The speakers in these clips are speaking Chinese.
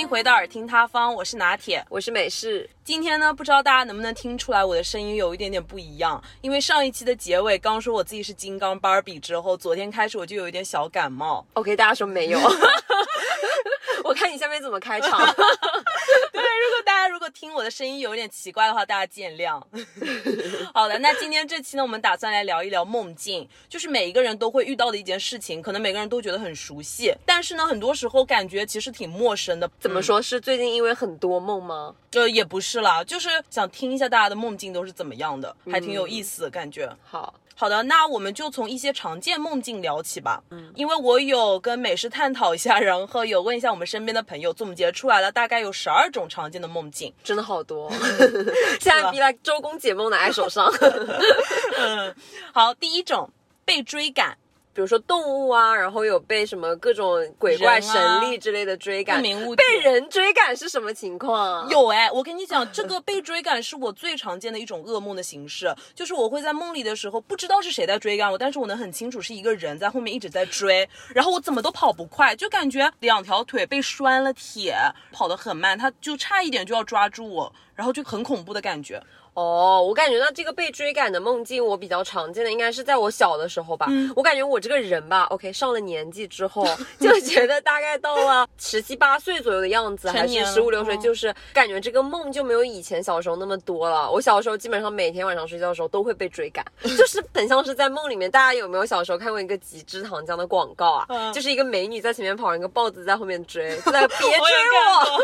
Hello，欢迎回到耳听他方，我是拿铁。我是美式，今天呢，不知道大家能不能听出来我的声音有一点点不一样，因为上一期的结尾刚说我自己是金刚芭比之后，昨天开始我就有一点小感冒。OK，大家说没有。我看你下面怎么开场。对，如果果听我的声音有点奇怪的话，大家见谅。好的，那今天这期呢，我们打算来聊一聊梦境，就是每一个人都会遇到的一件事情，可能每个人都觉得很熟悉，但是呢，很多时候感觉其实挺陌生的。怎么说是最近因为很多梦吗？呃，也不是啦，就是想听一下大家的梦境都是怎么样的，还挺有意思的感觉。好，好的，那我们就从一些常见梦境聊起吧。嗯，因为我有跟美师探讨一下，然后有问一下我们身边的朋友，总结出来了大概有十二种常见的梦境。真的好多。现在比来周公解梦拿在手上。嗯，好，第一种被追赶，比如说动物啊，然后有被什么各种鬼怪、神力之类的追赶。不明物体被人追赶是什么情况？有哎，我跟你讲，这个被追赶是我最常见的一种噩梦的形式，就是我会在梦里的时候不知道是谁在追赶我，但是我能很清楚是一个人在后面一直在追，然后我怎么都跑不快，就感觉两条腿被拴了铁，跑得很慢，他就差一点就要抓住我，然后就很恐怖的感觉。哦，我感觉到这个被追赶的梦境，我比较常见的应该是在我小的时候吧。嗯我感觉我这个人吧，OK，上了年纪之后，就觉得大概到了 十七八岁左右的样子，还是十五六岁，嗯就是感觉这个梦就没有以前小时候那么多了。我小时候基本上每天晚上睡觉的时候都会被追赶，就是很像是在梦里面。大家有没有小时候看过一个极致糖浆的广告啊？嗯就是一个美女在前面跑，一个豹子在后面追，就在 别追我我。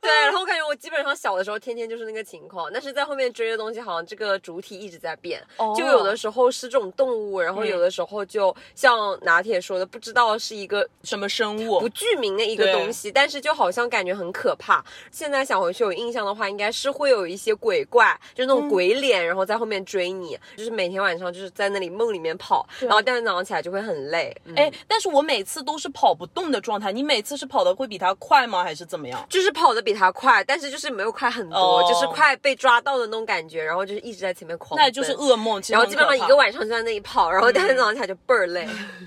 对，然后我感觉我基本上小的时候天天就是那个情况，但是在后面追的东西好像这个主体一直在变，哦就有的时候是这种动物，然后有的时候就像拿铁说的，不知道是一个什么生物不？具名的一个东西，但是就好像感觉很可怕。现在想回去有印象的话，应该是会有一些鬼怪，就那嗯种鬼脸，然后在后面追你，就是每天晚上就是在那里梦里面跑，然后第二天早上起来就会很累。嗯哎，但是我每次都是跑不动的状态，你每次是跑的会比他快吗？还是怎么样？就是跑的比他快，但是就是没有快很多，哦就是快被抓到的那种感觉，然后就是一直在前面狂奔，那就是噩梦，然后基本上一个晚上就在那里跑，然后第二天早上起来就倍儿累。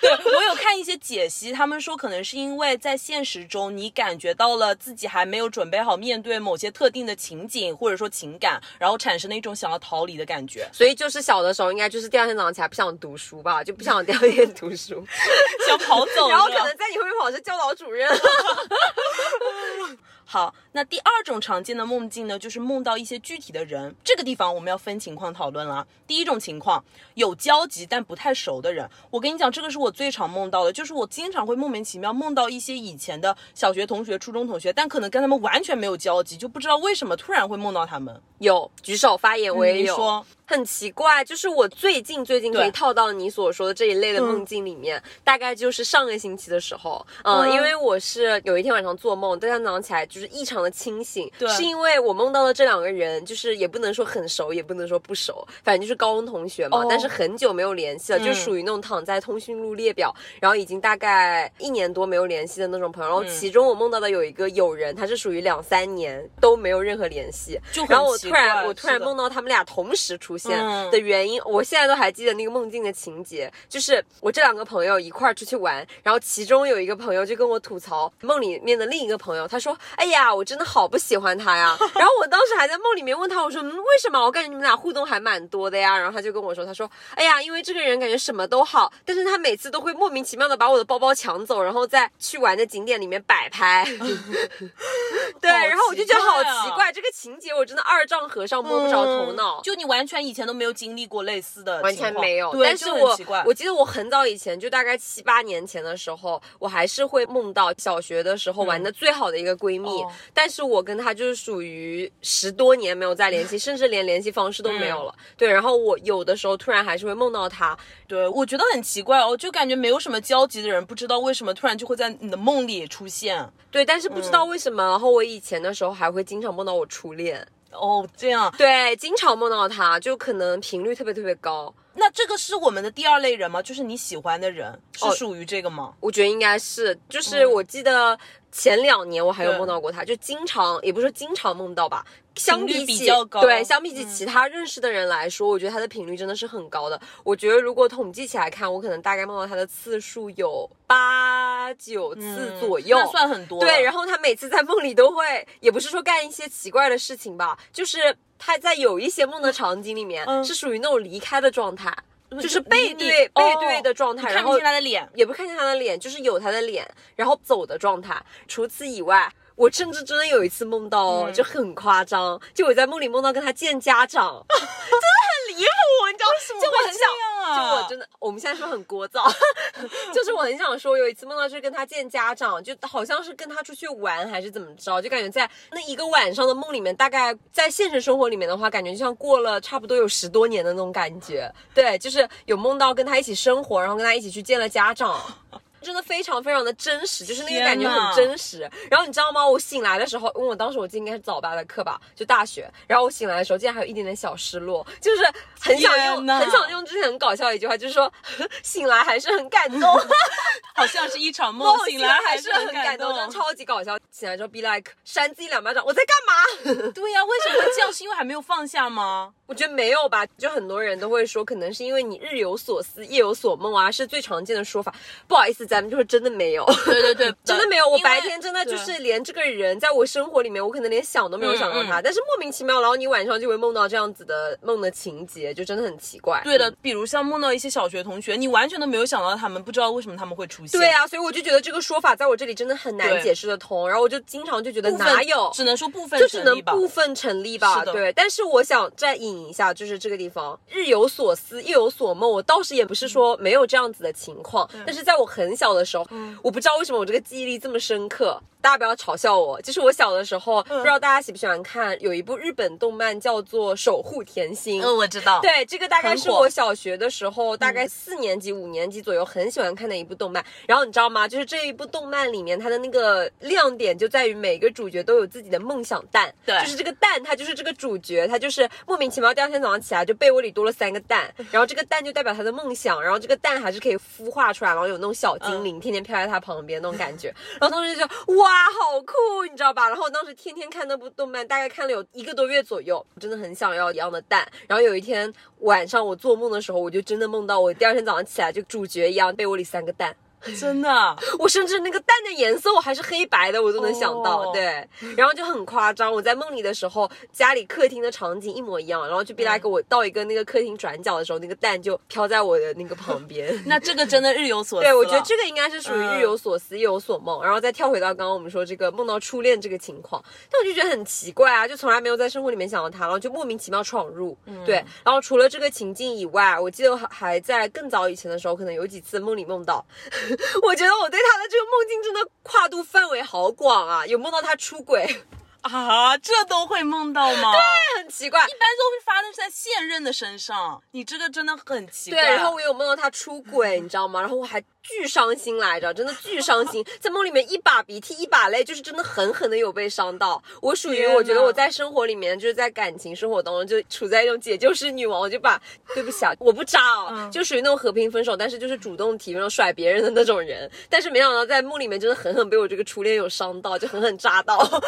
对我有看一些解析，他们说可能是因为在现实中你感觉到了自己还没有准备好面对某些特定的情景或者说情感，然后产生了一种想要逃离的感觉，所以就是小的时候，应该就是第二天早上起来不想读书吧，就不想第二天读书，想跑走。然后可能在你后面跑是教导主任。好，那第二种常见的梦境呢，就是梦到一些具体的人。这个地方我们要分情况讨论了啊。第一种情况，有交集但不太熟的人。我跟你讲，这个是我最常梦到的，就是我经常会莫名其妙梦到一些以前的小学同学、初中同学，但可能跟他们完全没有交集，就不知道为什么突然会梦到他们。有举手发言，我也有。你说，很奇怪，就是我最近最近可以套到你所说的这一类的梦境里面，大概就是上个星期的时候，嗯，嗯。因为我是有一天晚上做梦，第二天早上起来就是异常的清醒，对。是因为我梦到的这两个人，就是也不能说很熟，也不能说不熟，反正就是高中同学嘛，哦但是很久没有联系了，就嗯。属于那种躺在通讯录列表，然后已经大概一年多没有联系的那种朋友，然后嗯。其中我梦到的有一个友人，他是属于两三年都没有任何联系，就。很然后我突然我突然梦到他们俩同时出现嗯的原因，我现在都还记得那个梦境的情节，就是我这两个朋友一块儿出去玩，然后其中有一个朋友就跟我吐槽梦里面的另一个朋友，他说：“哎呀，我真的好不喜欢他呀。”然后我当时还在梦里面问他，我说：“嗯，为什么？我感觉你们俩互动还蛮多的呀。”然后他就跟我说：“他说，哎呀，因为这个人感觉什么都好，但是他每次都会莫名其妙的把我的包包抢走，然后在去玩的景点里面摆拍。”对，好然后我就觉得好奇怪这个情节我真的二丈和尚摸不着头脑。嗯就你完全以前都没有经历过类似的完全没有，对，但是我我记得我很早以前，就大概七八年前的时候，我还是会梦到小学的时候玩的最好的一个闺蜜，哦。但是我跟她就是属于十多年没有再联系，甚至连联系方式都没有了。嗯。对，然后我有的时候突然还是会梦到她，对，我觉得很奇怪哦，就感觉没有什么交集的人，不知道为什么突然就会在你的梦里出现。对，但是不知道为什么，然后我以前的时候还会经常梦到我初恋，哦，这样，对，经常梦到他，就可能频率特别特别高。那这个是我们的第二类人吗？就是你喜欢的人是哦属于这个吗？我觉得应该是，就是我记得前两年我还有梦到过他，就经常也不是说经常梦到吧，相比起比较高对，相比起嗯。其他认识的人来说，我觉得他的频率真的是很高的。我觉得如果统计起来看，我可能大概梦到他的次数有八八九次左右，那算很多。对，然后他每次在梦里都会，也不是说干一些奇怪的事情吧，就是他在有一些梦的场景里面、嗯。是属于那种离开的状态，就是背对哦背对的状态，你看不然后见他的脸。也不看见他的脸，就是有他的脸，然后走的状态。除此以外，我甚至真的有一次梦到就很夸张，就我在梦里梦到跟他见家长，真的很离谱，你知道吗？就我很想。就我真的，我们现在说很聒噪，就是我很想说，有一次梦到是跟他见家长，就好像是跟他出去玩还是怎么着，就感觉在那一个晚上的梦里面，大概在现实生活里面的话，感觉就像过了差不多有十多年的那种感觉。对，就是有梦到跟他一起生活，然后跟他一起去见了家长。真的非常非常的真实，就是那个感觉很真实。然后你知道吗？我醒来的时候，因为我当时我记得应该是早八的课吧，就大学。然后我醒来的时候，竟然还有一点点小失落，就是很想用很想用之前很搞笑的一句话，就是说醒来还是很感动，好像是一场梦，梦醒来还是很感动，真的超级搞笑。醒来之后 be like 扇自己两巴掌，我在干嘛？对呀、为什么会这样？是因为还没有放下吗？我觉得没有吧，就很多人都会说，可能是因为你日有所思，夜有所梦啊，是最常见的说法。不好意思，咱们就是真的没有。对对对，真的没有，我白天真的就是连这个人在我生活里面，我可能连想都没有想到他，嗯嗯但是莫名其妙，然后你晚上就会梦到这样子的梦的情节，就真的很奇怪。对的，比如像梦到一些小学同学，你完全都没有想到他们，不知道为什么他们会出现。对啊，所以我就觉得这个说法在我这里真的很难解释得通，然后我就经常就觉得哪有，只能说部分就只能。部分成立吧对。但是我想再引一下，就是这个地方，日有所思，夜有所梦。我倒是也不是说没有这样子的情况，但是在我很小的时候，我不知道为什么我这个记忆力这么深刻。大家不要嘲笑我，就是我小的时候，不知道大家喜不喜欢看，有一部日本动漫叫做《守护甜心》。嗯，我知道。对，这个大概是我小学的时候，大概四年级、五年级左右，很喜欢看的一部动漫。然后你知道吗？就是这一部动漫里面，它的那个亮点就在于每个主角都有自己的梦想蛋。对就是这个蛋，它就是这个主角，它就是莫名其妙第二天早上起来就被窝里多了三个蛋，然后这个蛋就代表他的梦想，然后这个蛋还是可以孵化出来，然后有那种小精灵、天天飘在他旁边那种感觉。然后当时就觉得哇，好酷，你知道吧？然后我当时天天看那部动漫，大概看了有一个多月左右，真的很想要一样的蛋。然后有一天晚上我做梦的时候，我就真的梦到我第二天早上起来就主角一样，被窝里三个蛋。真的。我甚至那个蛋的颜色我还是黑白的，我都能想到。哦对，然后就很夸张。我在梦里的时候，家里客厅的场景一模一样，然后就 be like 我到一个那个客厅转角的时候，那个蛋就飘在我的那个旁边。那这个真的日有所思。对，我觉得这个应该是属于嗯日有所思，夜有所梦。然后再跳回到刚刚我们说这个梦到初恋这个情况，但我就觉得很奇怪啊，就从来没有在生活里面想到他，然后就莫名其妙闯入。嗯对，然后除了这个情境以外，我记得还还在更早以前的时候，可能有几次梦里梦到，我觉得我对他的这个梦境真的跨度范围好广啊，有梦到他出轨，啊，这都会梦到吗？对很奇怪。一般都会发生在现任的身上。你这个真的很奇怪。对，然后我有梦到他出轨，你知道吗？然后我还巨伤心来着，真的巨伤心，在梦里面一把鼻涕一把泪，就是真的狠狠的有被伤到。我属于我觉得我在生活里面，就是在感情生活当中就处在一种解救式女王，我就把对不起啊，我不渣哦，嗯就属于那种和平分手，但是就是主动提那种甩别人的那种人。但是没想到在梦里面真的狠狠被我这个初恋有伤到，就狠狠扎到，不知道为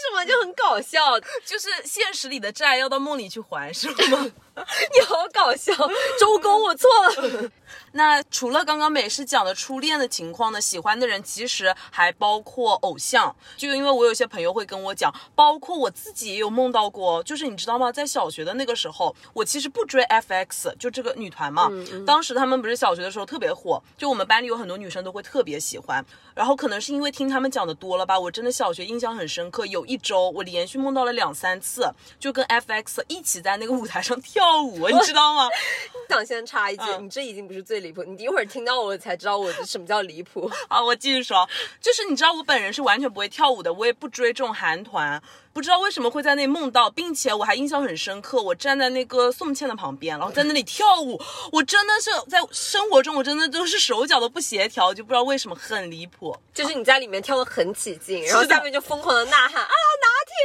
什么什么就很搞笑。就是现实里的债要到梦里去还，是吗？你好搞笑，周公，我错了。那除了刚刚美式讲的初恋的情况呢，喜欢的人其实还包括偶像。就因为我有些朋友会跟我讲，包括我自己也有梦到过，就是你知道吗？在小学的那个时候，我其实不追 FX，就这个女团嘛。当时他们不是小学的时候特别火，就我们班里有很多女生都会特别喜欢。然后可能是因为听他们讲的多了吧，我真的小学印象很深刻。有一周我连续梦到了两三次，就跟 FX 一起在那个舞台上跳舞，你知道吗？想先插一句，嗯你这已经不是最离谱，你一会儿听到我才知道我什么叫离谱。好，我继续说，就是你知道我本人是完全不会跳舞的，我也不追这种韩团，不知道为什么会在那梦到，并且我还印象很深刻，我站在那个宋茜的旁边，然后在那里跳舞，我真的是在生活中我真的都是手脚都不协调，就不知道为什么很离谱。就是你在里面跳的很起劲，然后下面就疯狂的呐喊啊拿铁！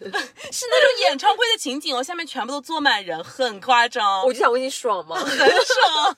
对是那种演唱会的情景哦，下面全部都坐满人，很夸张，我就想问你爽吗？很爽，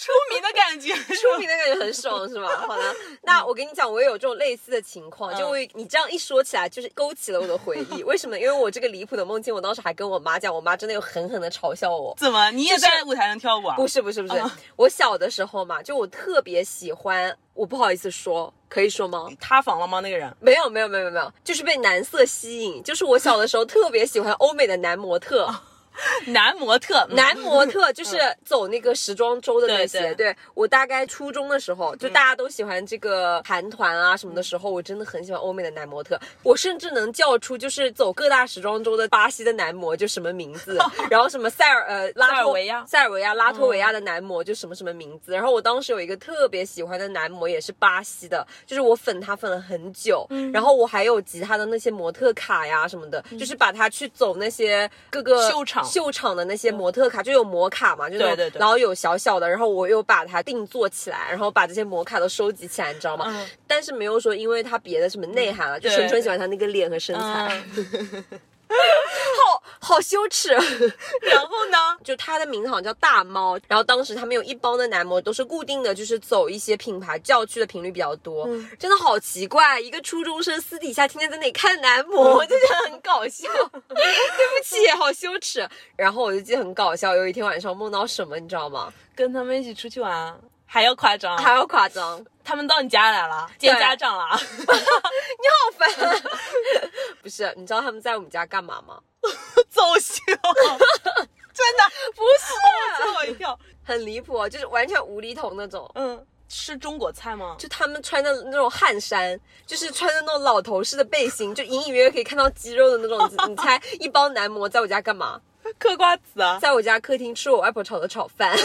出名的感觉，出名的感觉很爽是吗？好的，那我跟你讲，我也有这种类似的情况，就我你这样一说起来，就是勾起了我的回忆。为什么？因为我这个离谱的梦境，我当时还跟我妈讲，我妈真的有狠狠的嘲笑我。怎么你也是在舞台上跳舞啊？不是不是不是，啊我小的时候嘛，就我特别喜欢我不好意思说，可以说吗？塌房了吗？那个人？没有没有没有没有，就是被男色吸引。就是我小的时候特别喜欢欧美的男模特。男模特，男模特就是走那个时装周的那些。对对我大概初中的时候，就大家都喜欢这个韩团啊什么的时候，我真的很喜欢欧美的男模特。我甚至能叫出就是走各大时装周的巴西的男模就什么名字，然后什么塞尔呃拉脱维亚、塞尔维亚、拉脱维亚的男模就什么什么名字。然后我当时有一个特别喜欢的男模也是巴西的，就是我粉他粉了很久。然后我还有集他的那些模特卡呀什么的，就是把他去走那些各个秀场。秀场的那些模特卡就有模卡嘛，就对对对，然后有小小的，然后我又把它定做起来，然后把这些模卡都收集起来，你知道吗？嗯。但是没有说因为它别的什么内涵了，就纯纯喜欢他那个脸和身材。好 好羞耻，然后呢？就他的名字好像叫大猫，然后当时他们有一帮的男模都是固定的，就是走一些品牌叫去的频率比较多，真的好奇怪，一个初中生私底下天天在那里看男模，我就觉得很搞笑。对不起，好羞耻。然后我就记得很搞笑，有一天晚上梦到什么，你知道吗？跟他们一起出去玩。还要夸张，还要夸张，他们到你家来了，见家长了，你好烦。不是，你知道他们在我们家干嘛吗？走秀，真的 不是，吓我一跳，很离谱，就是完全无厘头那种。嗯，吃中国菜吗？就他们穿的那种汗衫，就是穿的那种老头式的背心，就隐隐约约可以看到肌肉的那种。你猜，一帮男模在我家干嘛？嗑瓜子啊，在我家客厅吃我外婆炒的炒饭。你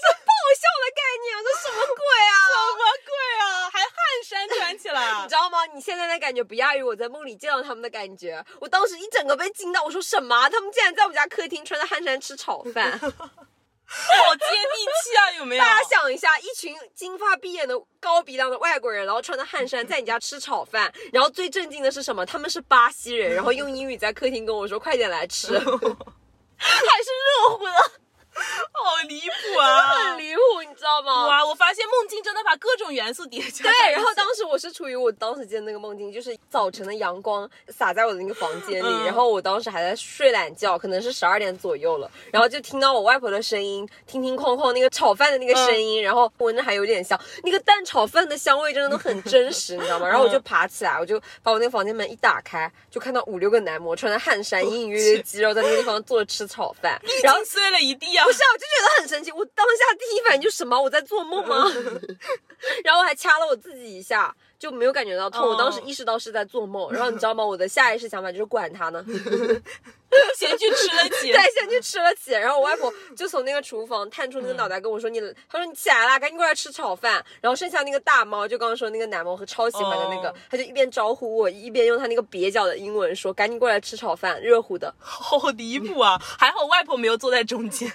这爆笑的概念，这什么鬼啊？什么鬼啊？还汗衫穿起来，你知道吗？你现在的感觉不亚于我在梦里见到他们的感觉。我当时一整个被惊到，我说什么？他们竟然在我们家客厅穿着汗衫吃炒饭，好接地气啊！有没有？大家想一下，一群金发碧眼的高鼻梁的外国人，然后穿着汗衫在你家吃炒饭，然后最震惊的是什么？他们是巴西人，然后用英语在客厅跟我说：“快点来吃，还是热乎的。” 好离谱啊！很离谱，你知道吗？哇，我发现梦境真的把各种元素叠加。对，然后当时我是处于我当时见那个梦境，就是早晨的阳光洒在我的那个房间里，然后我当时还在睡懒觉，可能是十二点左右了，然后就听到我外婆的声音，听听哐哐那个炒饭的那个声音，然后闻着还有点香，那个蛋炒饭的香味真的都很真实，你知道吗？然后我就爬起来，我就把我那个房间门一打开，就看到五六个男模穿着汗衫，隐隐约约肌肉在那个地方坐着吃炒饭，然后碎了一地啊！不是，我就觉得很神奇。我当下第一反应就什么？我在做梦吗？然后我还掐了我自己一下，就没有感觉到痛。我当时意识到是在做梦。然后你知道吗？我的下意识想法就是管他呢，先去吃了起，对，先去吃了起。然后我外婆就从那个厨房探出那个脑袋跟我说：“你，他说你起来啦，赶紧过来吃炒饭。”然后剩下那个大猫，就刚刚说那个奶猫和超喜欢的那个，他就一边招呼我，一边用他那个蹩脚的英文说：“赶紧过来吃炒饭，热乎的。”好离谱啊！还好外婆没有坐在中间。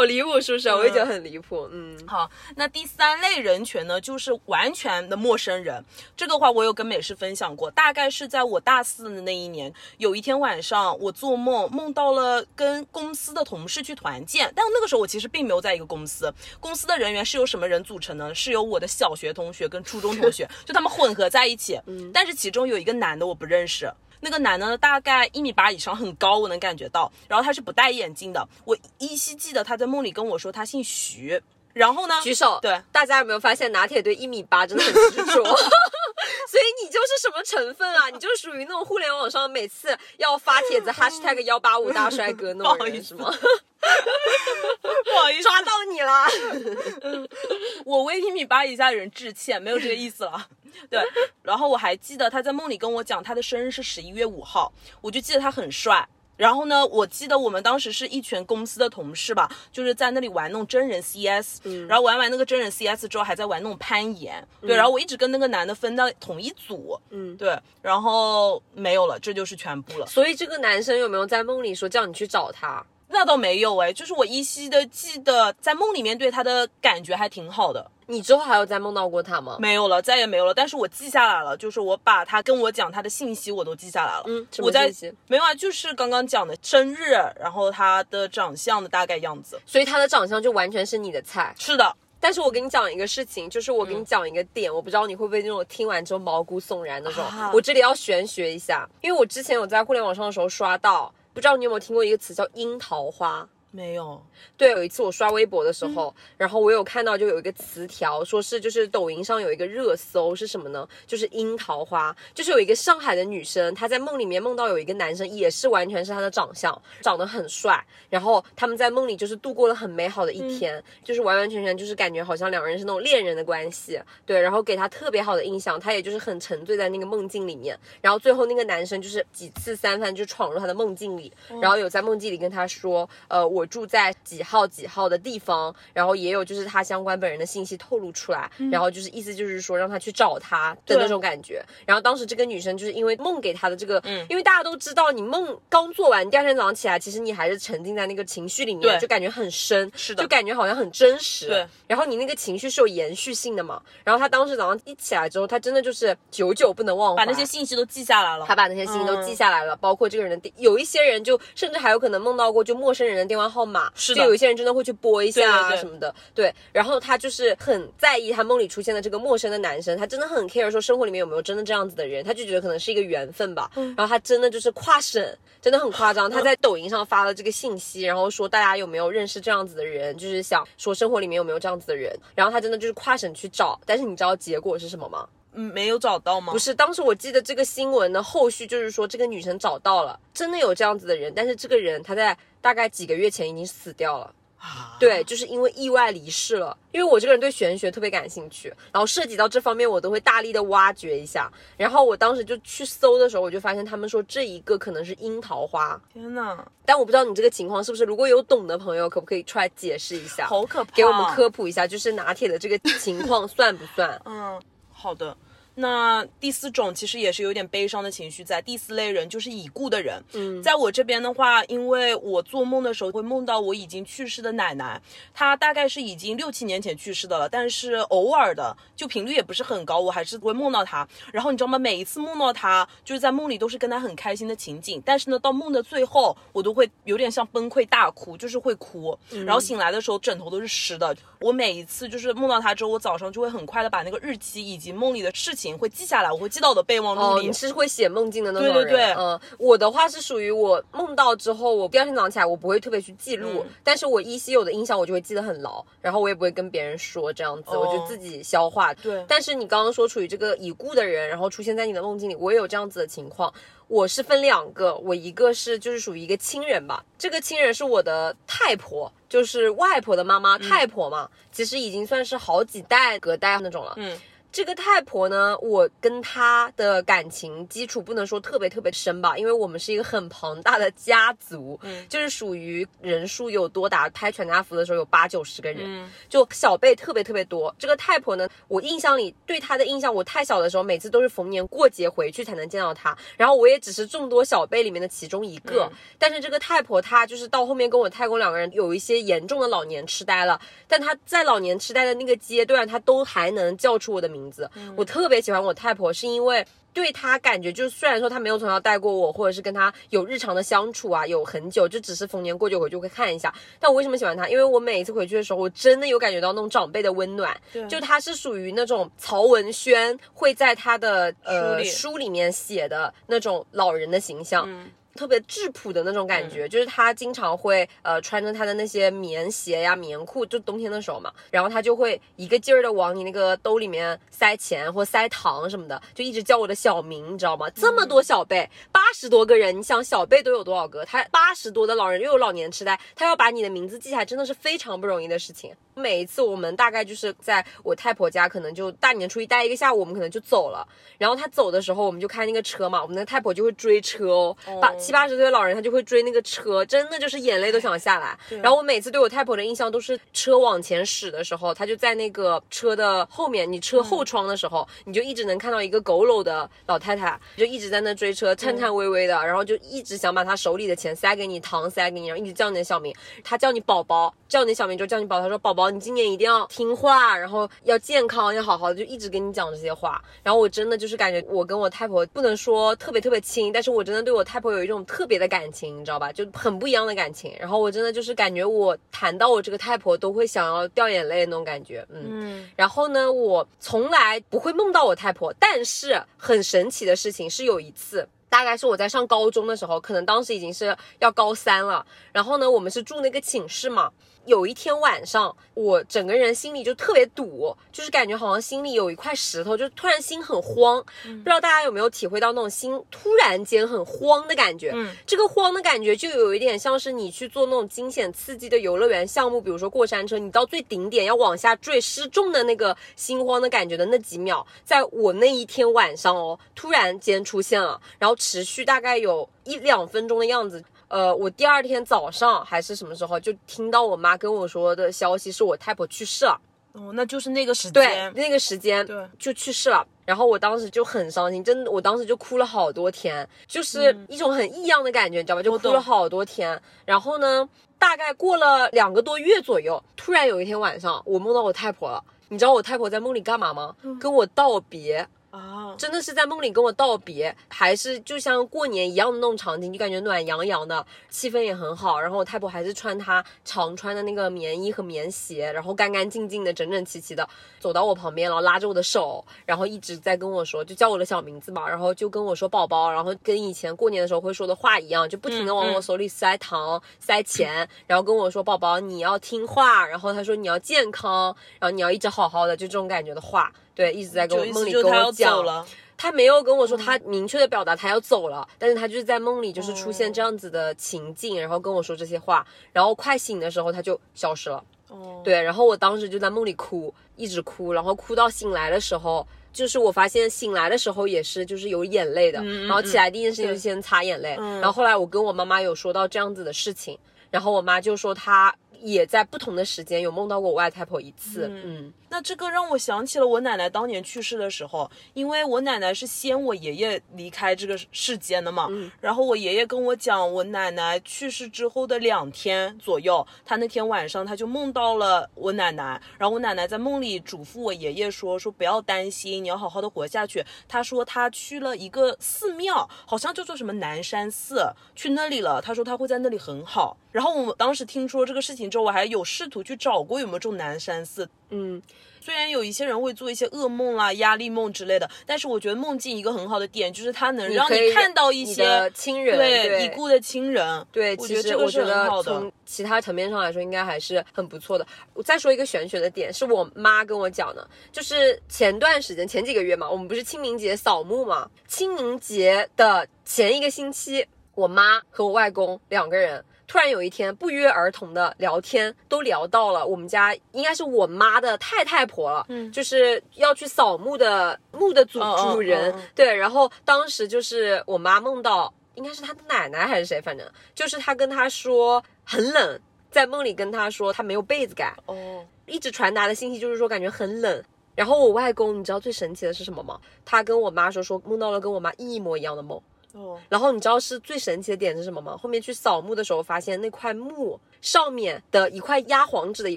好离谱，是不是？我也觉得很离谱。嗯，好，那第三类人群呢，就是完全的陌生人。这个话我有跟美式分享过，大概是在我大四的那一年，有一天晚上，我做梦梦到了跟公司的同事去团建，但那个时候我其实并没有在一个公司。公司的人员是由什么人组成呢？是由我的小学同学跟初中同学，就他们混合在一起。嗯，但是其中有一个男的我不认识。那个男的呢，大概一米八以上，很高，我能感觉到。然后他是不戴眼镜的。我依稀记得他在梦里跟我说他姓徐。然后呢？举手。对，大家有没有发现拿铁对一米八真的很执着？所以你就是什么成分啊？你就属于那种互联网上每次要发帖子 #hashtag 幺八五大帅哥那种人是吗？不好意思，抓到你了。我为一米八以下的人致歉，没有这个意思了。对，然后我还记得他在梦里跟我讲他的生日是十一月五号，我就记得他很帅。然后呢，我记得我们当时是一群公司的同事吧，就是在那里玩那种真人 CS，嗯，然后玩完那个真人 CS 之后，还在玩那种攀岩，对，然后我一直跟那个男的分到同一组，嗯，对，然后没有了，这就是全部了。所以这个男生有没有在梦里说叫你去找他？那倒没有哎，就是我依稀的记得在梦里面对他的感觉还挺好的。你之后还有再梦到过他吗？没有了，再也没有了。但是我记下来了，就是我把他跟我讲他的信息我都记下来了。嗯，我在没有啊，就是刚刚讲的生日，然后他的长相的大概样子。所以他的长相就完全是你的菜。是的，但是我跟你讲一个事情，就是我给你讲一个点，我不知道你会不会那种听完之后毛骨悚然那种。我这里要玄学一下，因为我之前有在互联网上的时候刷到，不知道你有没有听过一个词叫樱桃花。没有，对，有一次我刷微博的时候，然后我有看到就有一个词条，说是就是抖音上有一个热搜是什么呢？就是樱桃花，就是有一个上海的女生，她在梦里面梦到有一个男生，也是完全是她的长相，长得很帅，然后他们在梦里就是度过了很美好的一天，就是完完全全就是感觉好像两个人是那种恋人的关系，对，然后给她特别好的印象，她也就是很沉醉在那个梦境里面，然后最后那个男生就是几次三番就闯入她的梦境里，然后有在梦境里跟她说，呃，我住在几号几号的地方，然后也有就是他相关本人的信息透露出来，然后就是意思就是说让他去找他的那种感觉。然后当时这个女生就是因为梦给她的这个，嗯因为大家都知道你梦刚做完，第二天早上起来，其实你还是沉浸在那个情绪里面，就感觉很深，是的就感觉好像很真实。对，然后你那个情绪是有延续性的嘛。然后她当时早上一起来之后，她真的就是久久不能忘怀，把那些信息都记下来了。他把那些信息都嗯记下来了，包括这个人的，有一些人就甚至还有可能梦到过就陌生人的电话号码，是就有一些人真的会去拨一下啊对对对什么的，对。然后他就是很在意他梦里出现的这个陌生的男生，他真的很 care 说生活里面有没有真的这样子的人，他就觉得可能是一个缘分吧。嗯然后他真的就是跨省，真的很夸张。他在抖音上发了这个信息，然后说大家有没有认识这样子的人，就是想说生活里面有没有这样子的人。然后他真的就是跨省去找，但是你知道结果是什么吗？嗯，没有找到吗？不是，当时我记得这个新闻的后续就是说，这个女生找到了，真的有这样子的人，但是这个人他在大概几个月前已经死掉了。啊，对，就是因为意外离世了。因为我这个人对玄学特别感兴趣，然后涉及到这方面，我都会大力的挖掘一下。然后我当时就去搜的时候，我就发现他们说这一个可能是樱桃花，天哪，但我不知道你这个情况是不是，如果有懂的朋友，可不可以出来解释一下，好可怕！给我们科普一下，就是拿铁的这个情况算不算？嗯，好的。那第四种其实也是有点悲伤的情绪在。第四类人就是已故的人。嗯在我这边的话，因为我做梦的时候会梦到我已经去世的奶奶，她大概是已经六七年前去世的了，但是偶尔的，就频率也不是很高，我还是会梦到她。然后你知道吗？每一次梦到她，就是在梦里都是跟她很开心的情景，但是呢，到梦的最后，我都会有点像崩溃大哭，就是会哭。然后醒来的时候，枕头都是湿的。我每一次就是梦到她之后，我早上就会很快的把那个日期以及梦里的事情会记下来，我会记到我的备忘录哦，里。你是会写梦境的那种人。对对对嗯，我的话是属于我梦到之后，我第二天早上起来，我不会特别去记录，嗯但是我依稀有的印象，我就会记得很牢，然后我也不会跟别人说这样子，哦我就自己消化。对但是你刚刚说处于这个已故的人，然后出现在你的梦境里，我也有这样子的情况。我是分两个，我一个是就是属于一个亲人吧，这个亲人是我的太婆，就是外婆的妈妈，太婆嘛，其实已经算是好几代隔代那种了。嗯，这个太婆呢，我跟她的感情基础不能说特别特别深吧，因为我们是一个很庞大的家族，嗯就是属于人数有多达拍全家福的时候有八九十个人，嗯就小辈特别特别多。这个太婆呢，我印象里对她的印象，我太小的时候，每次都是逢年过节回去才能见到她，然后我也只是众多小辈里面的其中一个。嗯但是这个太婆她就是到后面跟我太公两个人有一些严重的老年痴呆了，但她在老年痴呆的那个阶段，她都还能叫出我的名字。我特别喜欢我太婆，是因为。对她感觉就是，虽然说她没有从小带过我，或者是跟她有日常的相处啊，有很久，就只是逢年过节回去会看一下。但我为什么喜欢她？因为我每一次回去的时候，我真的有感觉到那种长辈的温暖。就她是属于那种曹文轩会在他的呃书里书里面写的那种老人的形象。嗯特别质朴的那种感觉，就是他经常会呃穿着他的那些棉鞋呀、棉裤，就冬天的时候嘛，然后他就会一个劲儿的往你那个兜里面塞钱或塞糖什么的，就一直叫我的小名，你知道吗？这么多小辈，八十多个人，你想小辈都有多少个？他八十多的老人又有老年痴呆，他要把你的名字记下来，真的是非常不容易的事情。每一次我们大概就是在我太婆家，可能就大年初一待一个下午，我们可能就走了。然后他走的时候，我们就开那个车嘛，我们那太婆就会追车哦，八七八十岁的老人他就会追那个车，真的就是眼泪都想下来。然后我每次对我太婆的印象都是车往前驶的时候，他就在那个车的后面，你车后窗的时候，你就一直能看到一个佝偻的老太太，就一直在那追车，颤颤巍巍的，然后就一直想把他手里的钱塞给你，糖塞给你，然后一直叫你的小名，他叫你宝宝，叫你小名就叫你宝宝，他说宝宝，你今年一定要听话，然后要健康，要好好的，就一直跟你讲这些话。然后我真的就是感觉我跟我太婆不能说特别特别亲，但是我真的对我太婆有一种特别的感情，你知道吧？就很不一样的感情。然后我真的就是感觉我谈到我这个太婆都会想要掉眼泪那种感觉，嗯。嗯然后呢，我从来不会梦到我太婆，但是很神奇的事情是有一次。大概是我在上高中的时候，可能当时已经是要高三了。然后呢，我们是住那个寝室嘛。有一天晚上，我整个人心里就特别堵，就是感觉好像心里有一块石头，就突然心很慌。不知道大家有没有体会到那种心突然间很慌的感觉？嗯，这个慌的感觉就有一点像是你去做那种惊险刺激的游乐园项目，比如说过山车，你到最顶点要往下坠失重的那个心慌的感觉的那几秒，在我那一天晚上哦，突然间出现了，然后持续大概有一两分钟的样子。呃，我第二天早上还是什么时候，就听到我妈跟我说的消息，是我太婆去世了。哦，那就是那个时间对，，那个时间对就去世了。然后我当时就很伤心，真的，我当时就哭了好多天，就是一种很异样的感觉，你知道吧？就哭了好多天。然后呢，大概过了两个多月左右，突然有一天晚上，我梦到我太婆了。你知道我太婆在梦里干嘛吗？嗯跟我道别。啊，真的是在梦里跟我道别，还是就像过年一样的那种场景，就感觉暖洋洋的，气氛也很好。然后我太婆还是穿她常穿的那个棉衣和棉鞋，然后干干净净的、整整齐齐的走到我旁边，然后拉着我的手，然后一直在跟我说，就叫我的小名字嘛，然后就跟我说宝宝，然后跟以前过年的时候会说的话一样，就不停的往我手里塞糖、塞钱，然后跟我说宝宝你要听话，然后他说你要健康，然后你要一直好好的，就这种感觉的话。对，一直在跟我梦里跟我讲走，了，他没有跟我说他明确的表达他要走了，但是他就是在梦里就是出哦。现这样子的情境，然后跟我说这些话，然后快醒的时候他就消失了。哦，对，然后我当时就在梦里哭，一直哭，然后哭到醒来的时候，就是我发现醒来的时候也是就是有眼泪的，然后起来第一件事情就先擦眼泪，嗯。然后后来我跟我妈妈有说到这样子的事情，然后我妈就说她也在不同的时间有梦到过我外太婆一次，嗯那这个让我想起了我奶奶当年去世的时候，因为我奶奶是先我爷爷离开这个世间的嘛，嗯然后我爷爷跟我讲，我奶奶去世之后的两天左右，他那天晚上他就梦到了我奶奶，然后我奶奶在梦里嘱咐我爷爷说，说不要担心，你要好好的活下去。他说他去了一个寺庙，好像叫做什么南山寺，去那里了。他说他会在那里很好。然后我当时听说这个事情之后，我还有试图去找过有没有这种南山寺，嗯，虽然有一些人会做一些噩梦啦、压力梦之类的，但是我觉得梦境一个很好的点就是它能让你看到一些亲人对已故的亲人。对，我觉得这个是很好的从其他层面上来说，应该还是很不错的。我再说一个玄学的点，是我妈跟我讲的，就是前段时间前几个月嘛，我们不是清明节扫墓嘛？清明节的前一个星期，我妈和我外公两个人。突然有一天不约而同的聊天，都聊到了我们家应该是我妈的太太婆了，嗯就是要去扫墓的墓的主主人，对，然后当时就是我妈梦到，应该是她的奶奶还是谁，反正就是她跟她说很冷，在梦里跟她说她没有被子盖，哦，一直传达的信息就是说感觉很冷。然后我外公，你知道最神奇的是什么吗？他跟我妈说说梦到了跟我妈一模一样的梦。哦，然后你知道是最神奇的点是什么吗？后面去扫墓的时候，发现那块墓上面的一块压黄纸的一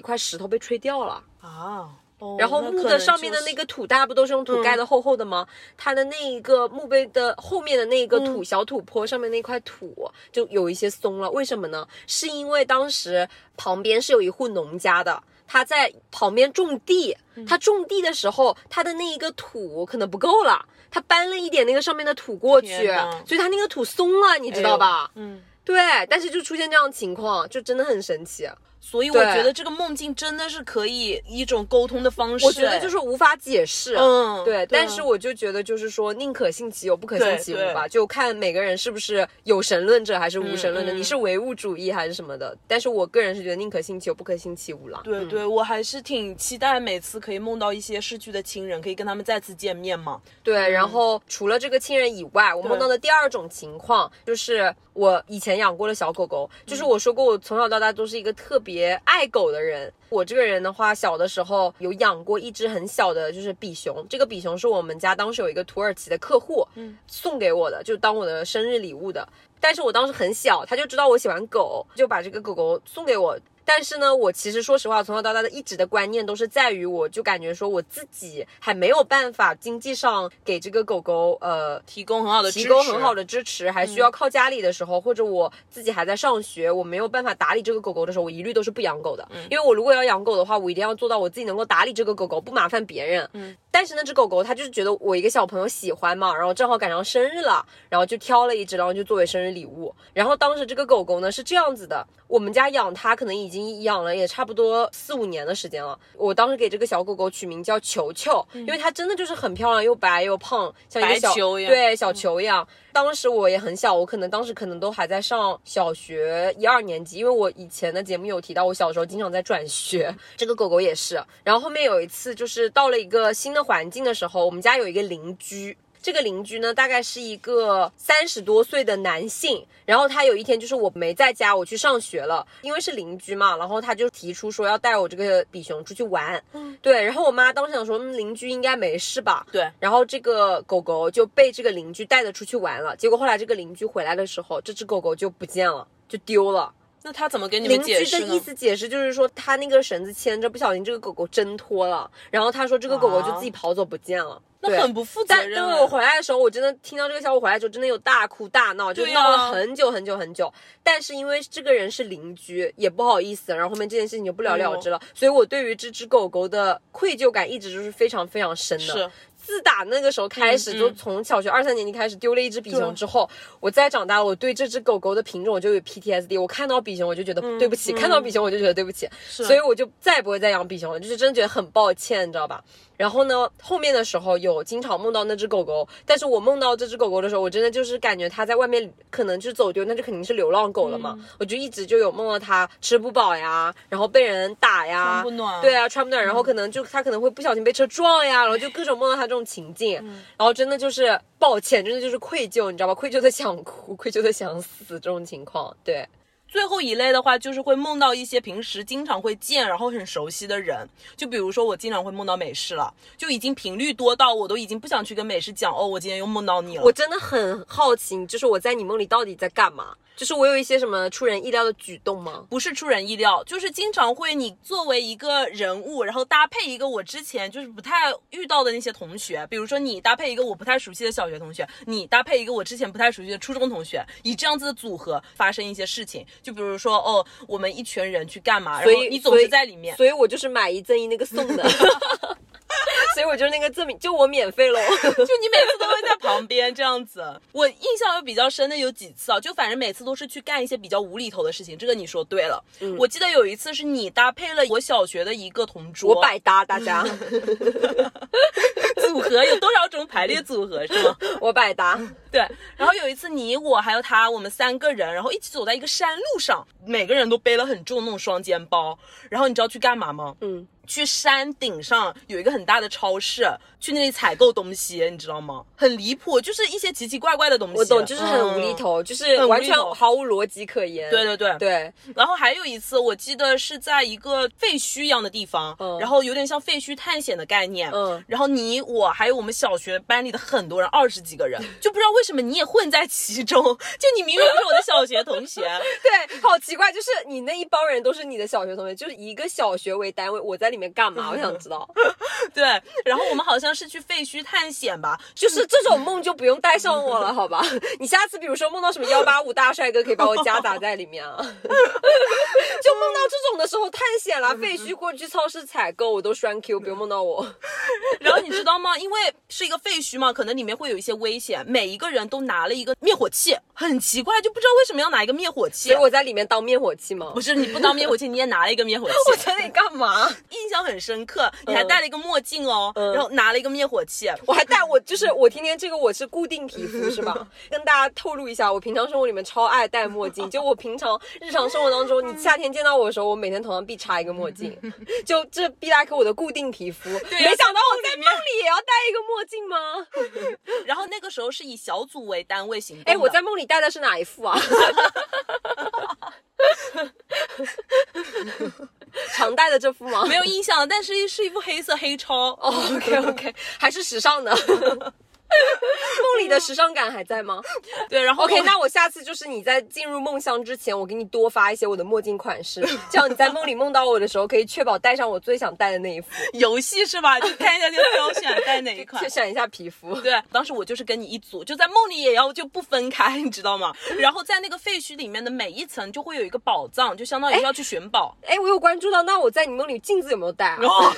块石头被吹掉了。啊，哦然后墓的上面的那个土，大家不都是用土盖的厚厚的吗？它的那一个墓碑的后面的那个土、嗯小土坡上面那块土就有一些松了，为什么呢？是因为当时旁边是有一户农家的。他在旁边种地，嗯他种地的时候，他的那一个土可能不够了，他搬了一点那个上面的土过去，所以他那个土松了，你知道吧？嗯，对，但是就出现这样的情况，就真的很神奇。所以我觉得这个梦境真的是可以一种沟通的方式。我觉得就是无法解释，嗯，对，啊但是我就觉得就是说，宁可信其有，不可信其无吧，就看每个人是不是有神论者还是无神论者，你是唯物主义还是什么的。但是我个人是觉得宁可信其有，不可信其无啦。嗯对对，我还是挺期待每次可以梦到一些逝去的亲人，可以跟他们再次见面嘛。对，然后除了这个亲人以外，我梦到的第二种情况就是我以前养过的小狗狗，就是我说过我从小到大都是一个特别爱狗的人。我这个人的话，小的时候有养过一只很小的，就是比熊。这个比熊是我们家当时有一个土耳其的客户，嗯，送给我的，就当我的生日礼物的。但是我当时很小，他就知道我喜欢狗，就把这个狗狗送给我。但是呢，我其实说实话，从小到大的一直的观念都是在于，我就感觉说我自己还没有办法经济上给这个狗狗呃提供很好的，提供很好的支持，还需要靠家里的时候，或者我自己还在上学，我没有办法打理这个狗狗的时候，我一律都是不养狗的。因为我如果要养狗的话，我一定要做到我自己能够打理这个狗狗，不麻烦别人。嗯，但是那只狗狗它就是觉得我一个小朋友喜欢嘛，然后正好赶上生日了，然后就挑了一只，然后就作为生日礼物。然后当时这个狗狗呢是这样子的，我们家养它可能已经养了也差不多四五年的时间了。我当时给这个小狗狗取名叫球球，因为它真的就是很漂亮，又白又胖，像一个小球一样对小球一样。当时我也很小，我可能当时可能都还在上小学一二年级，因为我以前的节目有提到，我小时候经常在转学。这个狗狗也是。然后后面有一次，就是到了一个新的环境的时候，我们家有一个邻居。这个邻居呢，大概是一个三十多岁的男性。然后他有一天就是我没在家，我去上学了，因为是邻居嘛，然后他就提出说要带我这个比熊出去玩。嗯，对。然后我妈当时想说，嗯，邻居应该没事吧？对。然后这个狗狗就被这个邻居带着出去玩了。结果后来这个邻居回来的时候，这只狗狗就不见了，就丢了。那他怎么跟你邻们解释呢居的意？思解释就是说，他那个绳子牵着，不小心这个狗狗挣脱了，然后他说这个狗狗就自己跑走不见了。对那很不负责任等我回来的时候，我真的听到这个消息回来的时候，真的有大哭大闹，就闹了很久很久很久。但是因为这个人是邻居，也不好意思，然后后面这件事情就不了了之了。所以我对于这只狗狗的愧疚感一直就是非常非常深的。是自打那个时候开始，嗯嗯就从小学二三年级开始丢了一只比熊之后，我再长大，我对这只狗狗的品种我就有 PTSD。我看到比熊我就觉得对不起，嗯看到比熊我就觉得对不起，是所以我就再也不会再养比熊了，就是真的觉得很抱歉，你知道吧？然后呢，后面的时候有经常梦到那只狗狗，但是我梦到这只狗狗的时候，我真的就是感觉它在外面可能就走丢，那就肯定是流浪狗了嘛。嗯我就一直就有梦到它吃不饱呀，然后被人打呀，穿不暖对啊，穿不暖，然后可能就它可能会不小心被车撞呀，然后就各种梦到它这种情境，嗯然后真的就是抱歉，真的就是愧疚，你知道吧？愧疚的想哭，愧疚的想死这种情况，对。最后一类的话，就是会梦到一些平时经常会见，然后很熟悉的人。就比如说，我经常会梦到美式了，就已经频率多到我都已经不想去跟美式讲哦，我今天又梦到你了。我真的很好奇，就是我在你梦里到底在干嘛？就是我有一些什么出人意料的举动吗？不是出人意料，就是经常会你作为一个人物，然后搭配一个我之前就是不太遇到的那些同学，比如说你搭配一个我不太熟悉的小学同学，你搭配一个我之前不太熟悉的初中同学，以这样子的组合发生一些事情，就比如说哦，我们一群人去干嘛，然后你总是在里面。所以我就是买一赠一那个送的，所以我就是那个赠品，就我免费喽。就你每次都会在旁边这样子。我印象有比较深的有几次啊，就反正每次都是去干一些比较无厘头的事情。这个你说对了。嗯我记得有一次是你搭配了我小学的一个同桌，我百搭，大家，组合有多少种排列组合是吗？我百搭。对。然后有一次你我还有他，我们三个人，然后一起走在一个山路上，每个人都背了很重那种双肩包。然后你知道去干嘛吗？嗯，去山顶上有一个很大的超市，去那里采购东西，你知道吗？很离谱，就是一些奇奇怪怪的东西。我懂，就是很无厘嗯。头，就是完全毫无逻辑可言。对对对对，然后还有一次，我记得是在一个废墟一样的地方，嗯然后有点像废墟探险的概念。嗯然后你我还有我们小学班里的很多人，二十几个人，就不知道为什么你也混在其中。就你明明不是我的小学同学，对，好奇怪，就是你那一帮人都是你的小学同学，就是一个小学为单位，我在里面干嘛？我想知道。对。然后我们好像是去废墟探险吧，就是这种梦就不用带上我了，好吧？你下次比如说梦到什么幺八五大帅哥，可以把我夹杂在里面啊。就梦到这种的时候，探险啦、废墟过去超市采购，我都栓 Q，不用梦到我。然后你知道吗？因为是一个废墟嘛，可能里面会有一些危险，每一个人都拿了一个灭火器，很奇怪，就不知道为什么要拿一个灭火器所以。我在里面当灭火器吗不？是你不当灭火器，你也拿了一个灭火器。我在那里干嘛？印象很深刻，你还戴了一个墨镜哦，嗯然后拿了一个灭火器。我还带我就是我天天这个我是固定皮肤是吧？跟大家透露一下，我平常生活里面超爱戴墨镜。就我平常日常生活当中，你夏天见到我的时候，我每天头上必插一个墨镜。就这必拉克我的固定皮肤。对没想到我在梦里也要戴一个墨镜吗？然后那个时候是以小组为单位行动的。哎，我在梦里戴的是哪一副啊？常戴的这副吗？没有印象，但是是一副黑色黑超。哦，OK OK，还是时尚的。梦里的时尚感还在吗 对，然后？OK，那我下次就是你在进入梦乡之前，我给你多发一些我的墨镜款式，这样你在梦里梦到我的时候，可以确保戴上我最想戴的那一副，游戏是吧？就看一下就挑选戴哪一款去。选一下皮肤。对，当时我就是跟你一组，就在梦里也要就不分开，你知道吗？然后在那个废墟里面的每一层就会有一个宝藏，就相当于要去寻宝。哎，我有关注到，那我在你梦里镜子有没有戴啊？哦，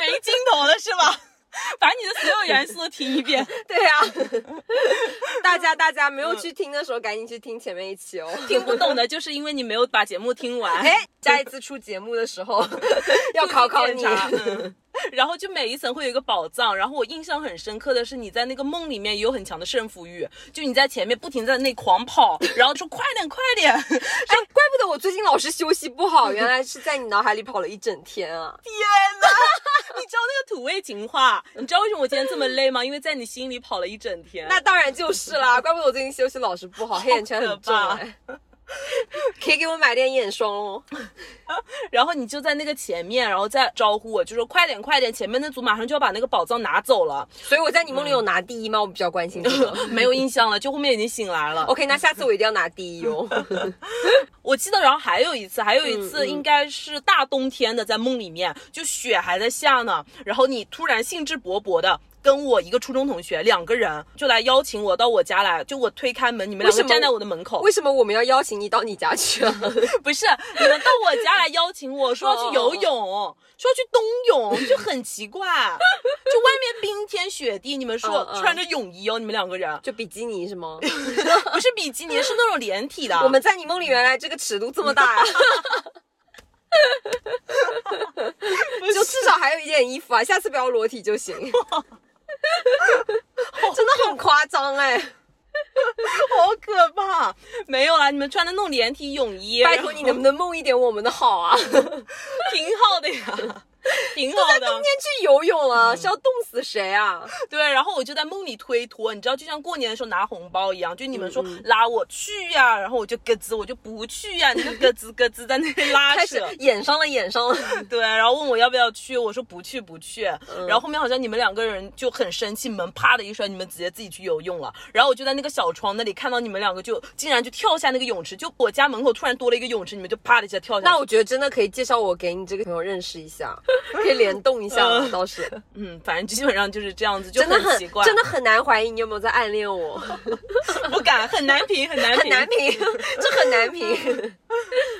没没镜头了是吧？把你的所有元素都听一遍，对呀、大家大家没有去听的时候，赶紧去听前面一期哦。听不懂的就是因为你没有把节目听完。哎，下一次出节目的时候要考考你。嗯然后就每一层会有一个宝藏，然后我印象很深刻的是你在那个梦里面也有很强的胜负欲，就你在前面不停在那狂跑，然后说快点快点，哎，怪不得我最近老是休息不好，原来是在你脑海里跑了一整天啊！天哪！你知道那个土味情话？你知道为什么我今天这么累吗？因为在你心里跑了一整天。那当然就是啦，怪不得我最近休息老是不好，黑眼圈很重哎。可以给我买点眼霜哦。然后你就在那个前面，然后再招呼我，就说快点快点，前面那组马上就要把那个宝藏拿走了。所以我在你梦里有拿第一吗？我比较关心这个。没有印象了，就后面已经醒来了。OK，那下次我一定要拿第一哦。我记得，然后还有一次，还有一次应该是大冬天的，在梦里面，就雪还在下呢，然后你突然兴致勃勃的。跟我一个初中同学两个人就来邀请我到我家来，就我推开门，你们两个站在我的门口，为什么我们要邀请你到你家去啊？不是你们到我家来邀请我说要去游泳，说要去冬泳，就很奇怪，就外面冰天雪地，你们说穿着泳衣哦，你们两个人就比基尼是吗？不是比基尼，是那种连体的。我们在你梦里原来这个尺度这么大呀、就至少还有一件衣服啊，下次不要裸体就行。真的很夸张哎、好可怕！没有啦，你们穿的那种连体泳衣，拜托你能不能梦一点我们的好啊？挺好的呀，挺好的。今天去游泳了，是要冻死谁啊？对，然后我就在梦里推脱，你知道，就像过年的时候拿红包一样，就你们说嗯拉我去呀，然后我就咯吱，我就不去呀，你就咯吱咯吱在那边拉开始扯。演上了，演上了。对，然后问我要不要去，我说不去不去。嗯然后后面好像你们两个人就很生气，门啪的一摔，你们直接自己去游泳了。然后我就在那个小窗那里看到你们两个就竟然就跳下那个泳池，就我家门口突然多了一个泳池，你们就啪的一下跳下。那我觉得真的可以介绍我给你这个朋友认识一下，可以联动一下了，倒是 嗯，反正基本上就是这样子，就真的很奇怪，真的很难怀疑你有没有在暗恋我，不敢，很难评，很难评，很难评，这很难评。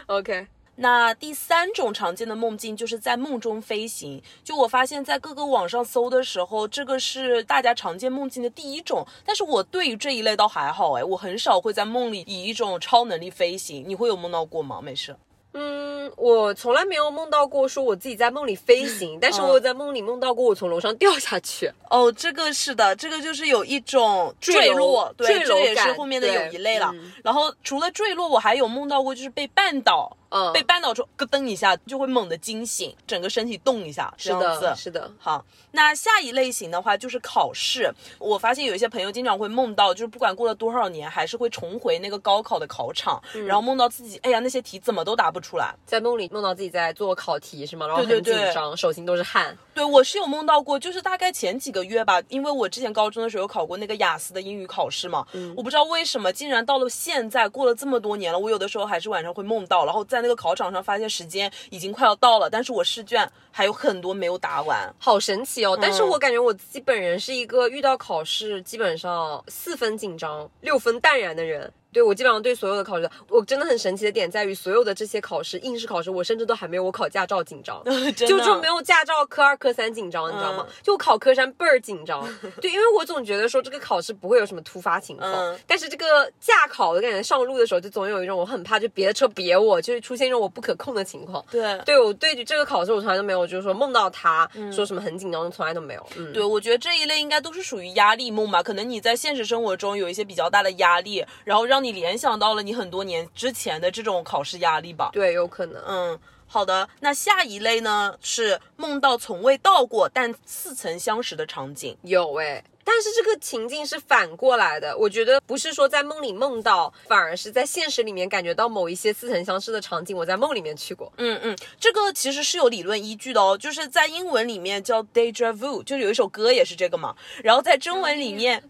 OK，那第三种常见的梦境就是在梦中飞行。就我发现，在各个网上搜的时候，这个是大家常见梦境的第一种。但是我对于这一类倒还好，哎，我很少会在梦里以一种超能力飞行。你会有梦到过吗？没事。嗯，我从来没有梦到过说我自己在梦里飞行，但是我有在梦里梦到过我从楼上掉下去。哦，这个是的，这个就是有一种坠坠落，对，坠落这也是后面的有一类了。嗯然后除了坠落，我还有梦到过就是被绊倒。嗯，被绊倒之后，咯噔一下就会猛地惊醒，整个身体动一下，是的，。是的。好，那下一类型的话就是考试。我发现有一些朋友经常会梦到，就是不管过了多少年，还是会重回那个高考的考场，嗯然后梦到自己，哎呀，那些题怎么都答不出来。在梦里梦到自己在做考题是吗？然后很对对对紧张，手心都是汗。对我是有梦到过，就是大概前几个月吧，因为我之前高中的时候有考过那个雅思的英语考试嘛，嗯我不知道为什么，竟然到了现在过了这么多年了，我有的时候还是晚上会梦到，然后在那个考场上发现时间已经快要到了，但是我试卷还有很多没有答完。好神奇哦！但是嗯我感觉我自己本人是一个遇到考试基本上四分紧张、六分淡然的人。对我基本上对所有的考试，我真的很神奇的点在于，所有的这些考试，应试考试，我甚至都还没有我考驾照紧张。就就没有驾照科二科三紧张，你知道吗？嗯就我考科三倍儿紧张，对，因为我总觉得说这个考试不会有什么突发情况，嗯但是这个驾考的感觉上路的时候，就总有一种我很怕，就别的车别我，就是出现一种我不可控的情况。对。对我对于这个考试，我从来都没有，就是说梦到他、说什么很紧张，从来都没有。嗯，对，我觉得这一类应该都是属于压力梦吧。可能你在现实生活中有一些比较大的压力，然后让你联想到了你很多年之前的这种考试压力吧。对，有可能。嗯，好的。那下一类呢是梦到从未到过但似曾相识的场景。有哎、但是这个情境是反过来的，我觉得不是说在梦里梦到，反而是在现实里面感觉到某一些似曾相识的场景，我在梦里面去过。嗯嗯，这个其实是有理论依据的哦，就是在英文里面叫 deja vu，就有一首歌也是这个嘛。然后在中文里面。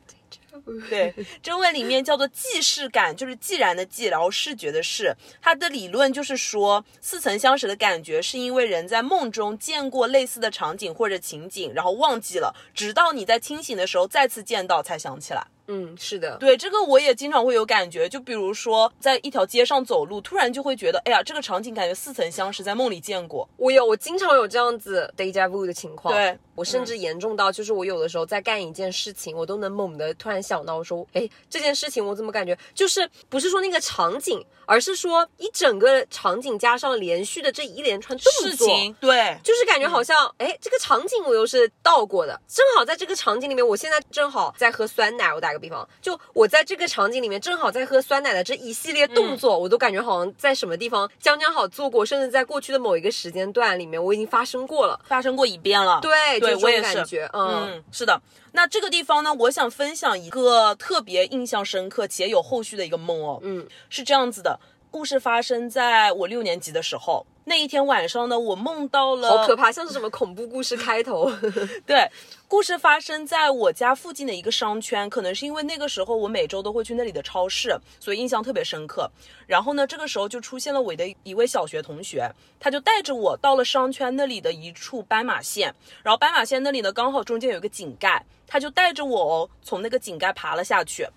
对，中文里面叫做既视感，就是既然的既，然后视觉的视。它的理论就是说，似曾相识的感觉是因为人在梦中见过类似的场景或者情景，然后忘记了，直到你在清醒的时候再次见到才想起来。嗯，是的，对，这个我也经常会有感觉，就比如说在一条街上走路，突然就会觉得，哎呀，这个场景感觉似曾相识，在梦里见过。我有，我经常有这样子 deja vu 的情况。对我甚至严重到，就是我有的时候在干一件事情，我都能猛地突然想到，我说，哎，这件事情我怎么感觉就是不是说那个场景，而是说一整个场景加上连续的这一连串动作。事情，对，就是感觉好像，哎、这个场景我又是到过的，正好在这个场景里面，我现在正好在喝酸奶。我打个比方，就我在这个场景里面正好在喝酸奶的这一系列动作，我都感觉好像在什么地方将将好做过，甚至在过去的某一个时间段里面，我已经发生过了。发生过一遍了。对，对我也是感觉，嗯嗯，是的。那这个地方呢，我想分享一个特别印象深刻且有后续的一个梦哦。嗯，是这样子的，故事发生在我六年级的时候。那一天晚上呢，我梦到了，好可怕，像是什么恐怖故事开头。对，故事发生在我家附近的一个商圈，可能是因为那个时候我每周都会去那里的超市，所以印象特别深刻。然后呢，这个时候就出现了我的一位小学同学，他就带着我到了商圈那里的一处斑马线，然后斑马线那里呢刚好中间有一个井盖，他就带着我哦从那个井盖爬了下去。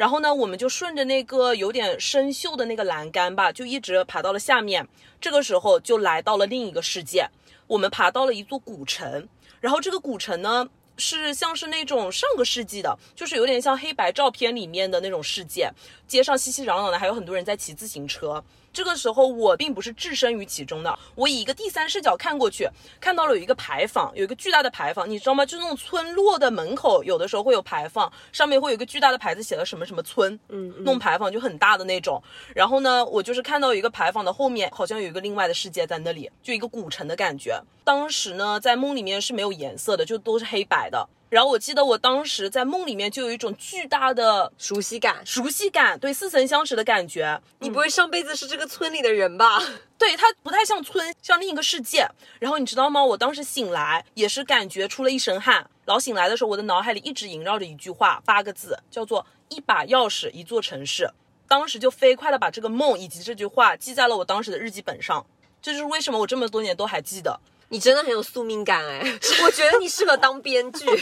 然后呢，我们就顺着那个有点生锈的那个栏杆吧，就一直爬到了下面。这个时候就来到了另一个世界，我们爬到了一座古城。然后这个古城呢，是像是那种上个世纪的，就是有点像黑白照片里面的那种世界，街上熙熙攘攘的，还有很多人在骑自行车。这个时候我并不是置身于其中的，我以一个第三视角看过去，看到了有一个牌坊，有一个巨大的牌坊，你知道吗？就那种村落的门口，有的时候会有牌坊，上面会有一个巨大的牌子，写了什么什么村，嗯嗯弄牌坊就很大的那种。然后呢，我就是看到有一个牌坊的后面，好像有一个另外的世界在那里，就一个古城的感觉。当时呢，在梦里面是没有颜色的，就都是黑白的。然后我记得我当时在梦里面就有一种巨大的熟悉感，熟悉感，对似曾相识的感觉。你不会上辈子是这个村里的人吧？对，它不太像村，像另一个世界。然后你知道吗？我当时醒来也是感觉出了一身汗。然后醒来的时候，我的脑海里一直萦绕着一句话，八个字，叫做“一把钥匙，一座城市”。当时就飞快的把这个梦以及这句话记在了我当时的日记本上。这就是为什么我这么多年都还记得。你真的很有宿命感哎，我觉得你适合当编剧。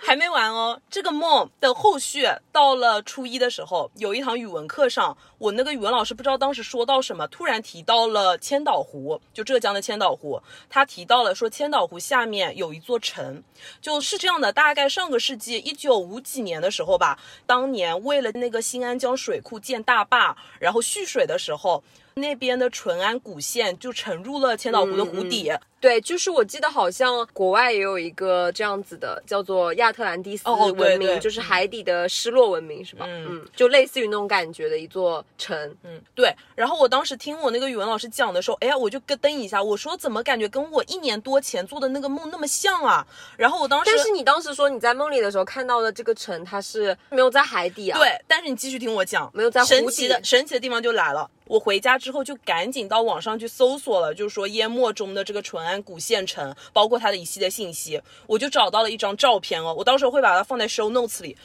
还没完哦，这个梦的后续到了初一的时候，有一堂语文课上，我那个语文老师不知道当时说到什么，突然提到了千岛湖，就浙江的千岛湖，他提到了说千岛湖下面有一座城，就是这样的，大概上个世纪一九五几年的时候吧，当年为了那个新安江水库建大坝，然后蓄水的时候。那边的淳安古县就沉入了千岛湖的湖底，对，就是我记得好像国外也有一个这样子的，叫做亚特兰蒂斯文明，对就是海底的失落文明，是吧？嗯就类似于那种感觉的一座城。嗯，对。然后我当时听我那个语文老师讲的时候，哎呀，我就咯噔一下，我说怎么感觉跟我一年多前做的那个梦那么像啊？然后我当时，但是你当时说你在梦里的时候看到的这个城，它是没有在海底啊？，对，但是你继续听我讲，没有在湖神奇底的神奇的地方就来了。我回家之后就赶紧到网上去搜索了，就是说淹没中的这个淳安古县城，包括它的一系列信息，我就找到了一张照片哦，我到时候会把它放在 show notes 里，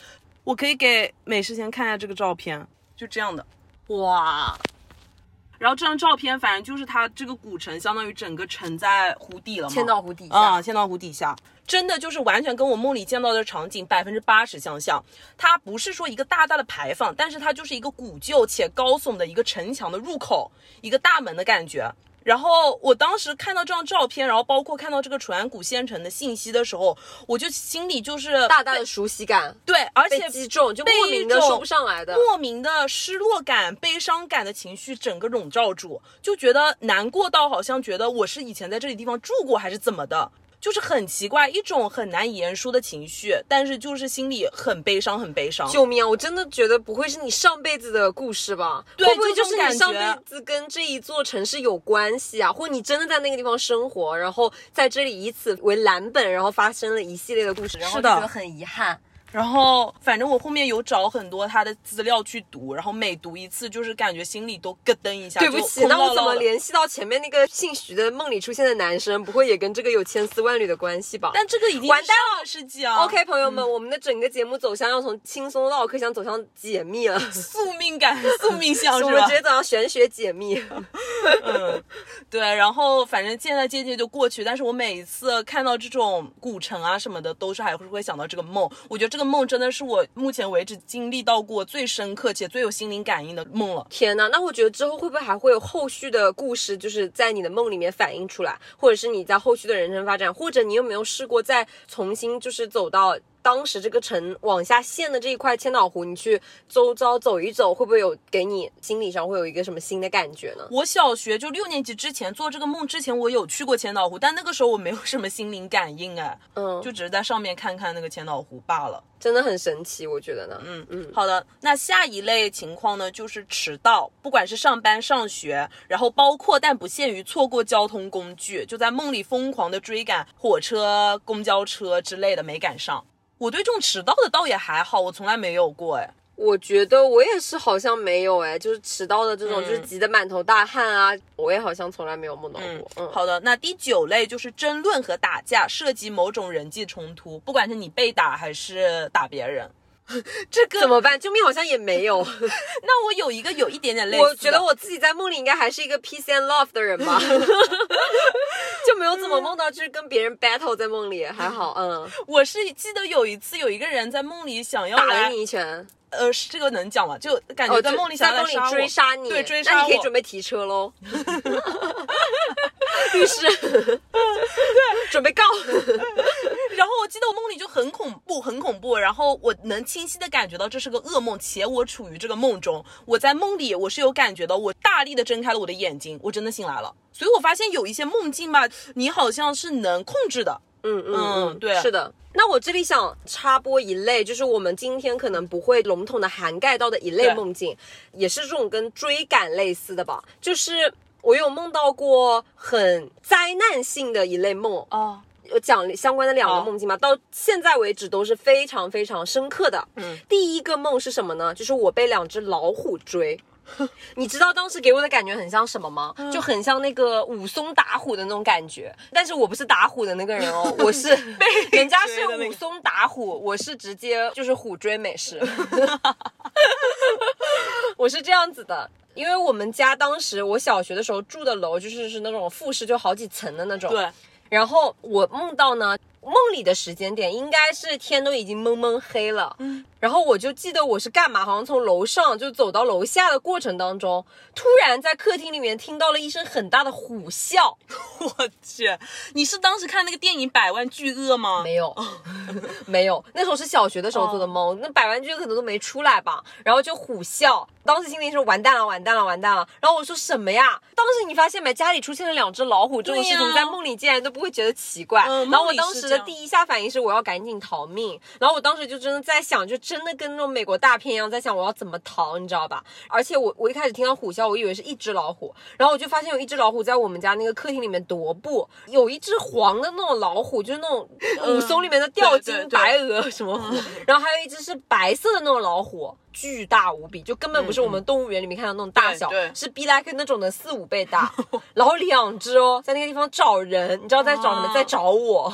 我可以给美食先看一下这个照片，就这样的。哇，然后这张照片，反正就是它这个古城，相当于整个沉在湖底了嘛。千岛湖底下。啊，千岛湖底下，真的就是完全跟我梦里见到的场景百分之八十相像。它不是说一个大大的牌坊，但是它就是一个古旧且高耸的一个城墙的入口，一个大门的感觉。然后我当时看到这张照片，然后包括看到这个淳安古县城的信息的时候，我就心里就是大大的熟悉感对，而被且击中，就被莫名的说不上来的。莫名的失落感、悲伤感的情绪整个笼罩住，就觉得难过到好像觉得我是以前在这里地方住过还是怎么的，就是很奇怪，一种很难以言说的情绪，但是就是心里很悲伤，很悲伤。救命啊！我真的觉得不会是你上辈子的故事吧？对会不会就是你上辈子跟这一座城市有关系啊？或者你真的在那个地方生活，然后在这里以此为蓝本，然后发生了一系列的故事，然后觉得很遗憾。然后反正我后面有找很多他的资料去读，然后每读一次就是感觉心里都咯噔一下。对不起，那我怎么联系到前面那个姓徐的梦里出现的男生？不会也跟这个有千丝万缕的关系吧？但这个已经完蛋上个世纪啊 OK，朋友们，我们的整个节目走向要从轻松唠嗑向走向解密了，宿命感、宿命相是吧我们直？接走向玄学解密。嗯，对，然后反正现在渐渐就过去，但是我每一次看到这种古城啊什么的，都是还是会想到这个梦。我觉得这个个梦真的是我目前为止经历到过最深刻且最有心灵感应的梦了。天哪，那我觉得之后会不会还会有后续的故事，就是在你的梦里面反映出来，或者是你在后续的人生发展，或者你有没有试过再重新就是走到当时这个城往下陷的这一块千岛湖，你去周遭走一走，会不会有给你心理上会有一个什么新的感觉呢？我小学就六年级之前做这个梦之前，我有去过千岛湖，但那个时候我没有什么心灵感应，哎，嗯，就只是在上面看看那个千岛湖罢了。真的很神奇，我觉得呢。嗯嗯，好的。那下一类情况呢，就是迟到，不管是上班、上学，然后包括但不限于错过交通工具，就在梦里疯狂的追赶火车、公交车之类的没赶上。我对这种迟到的倒也还好，我从来没有过哎。我觉得我也是，好像没有哎，就是迟到的这种，嗯就是急得满头大汗啊，我也好像从来没有梦到过。嗯，好的，那第九类就是争论和打架，涉及某种人际冲突，不管是你被打还是打别人。这个怎么办？救命，好像也没有。那我有一个有一点点类似的，我觉得我自己在梦里应该还是一个 peace and love 的人吧，就没有怎么梦到就是跟别人 battle 在梦里，还好，嗯，我是记得有一次有一个人在梦里想要打了来，你一拳，呃，是这个能讲吗？就感觉哦，在梦里想要来在梦里追杀你，对追杀那你可以我准备提车喽，律师，对，准备告，然后我记得我梦里就很恐怖，很恐怖。然后我能清晰的感觉到这是个噩梦，且我处于这个梦中。我在梦里我是有感觉到，我大力的睁开了我的眼睛，我真的醒来了。所以我发现有一些梦境吧，你好像是能控制的。嗯嗯嗯对是的。那我这里想插播一类，就是我们今天可能不会笼统的涵盖到的一类梦境，也是这种跟追赶类似的吧，就是我有梦到过很灾难性的一类梦，哦，有讲相关的两个梦境嘛，到现在为止都是非常非常深刻的。嗯，第一个梦是什么呢？就是我被两只老虎追。你知道当时给我的感觉很像什么吗？就很像那个武松打虎的那种感觉。但是我不是打虎的那个人哦，我是人家是武松打虎，我是直接就是虎追美食。我是这样子的。因为我们家当时我小学的时候住的楼就是是那种复式，就好几层的那种。对，然后我梦到呢，梦里的时间点应该是天都已经蒙蒙黑了，嗯，然后我就记得我是干嘛，好像从楼上就走到楼下的过程当中，突然在客厅里面听到了一声很大的虎啸，我去，你是当时看那个电影《百万巨鳄》吗？没有，没有，那时候是小学的时候做的梦，那百万巨鳄可能都没出来吧，然后就虎啸，当时心里是完蛋了，完蛋了，完蛋了，然后我说什么呀？当时你发现没，家里出现了两只老虎这种事情，在梦里竟然都不会觉得奇怪，嗯然后我当时第一下反应是我要赶紧逃命，然后我当时就真的在想，就真的跟那种美国大片一样，在想我要怎么逃，你知道吧？而且我我一开始听到虎啸，我以为是一只老虎，然后我就发现有一只老虎在我们家那个客厅里面踱步，有一只黄的那种老虎，就是那种武松里面的吊睛白鹅什么虎，然后还有一只是白色的那种老虎。巨大无比，就根本不是我们动物园里面看到那种大小，是 be like 那种的四五倍大，然后两只哦，在那个地方找人，你知道在找什么？啊在找我。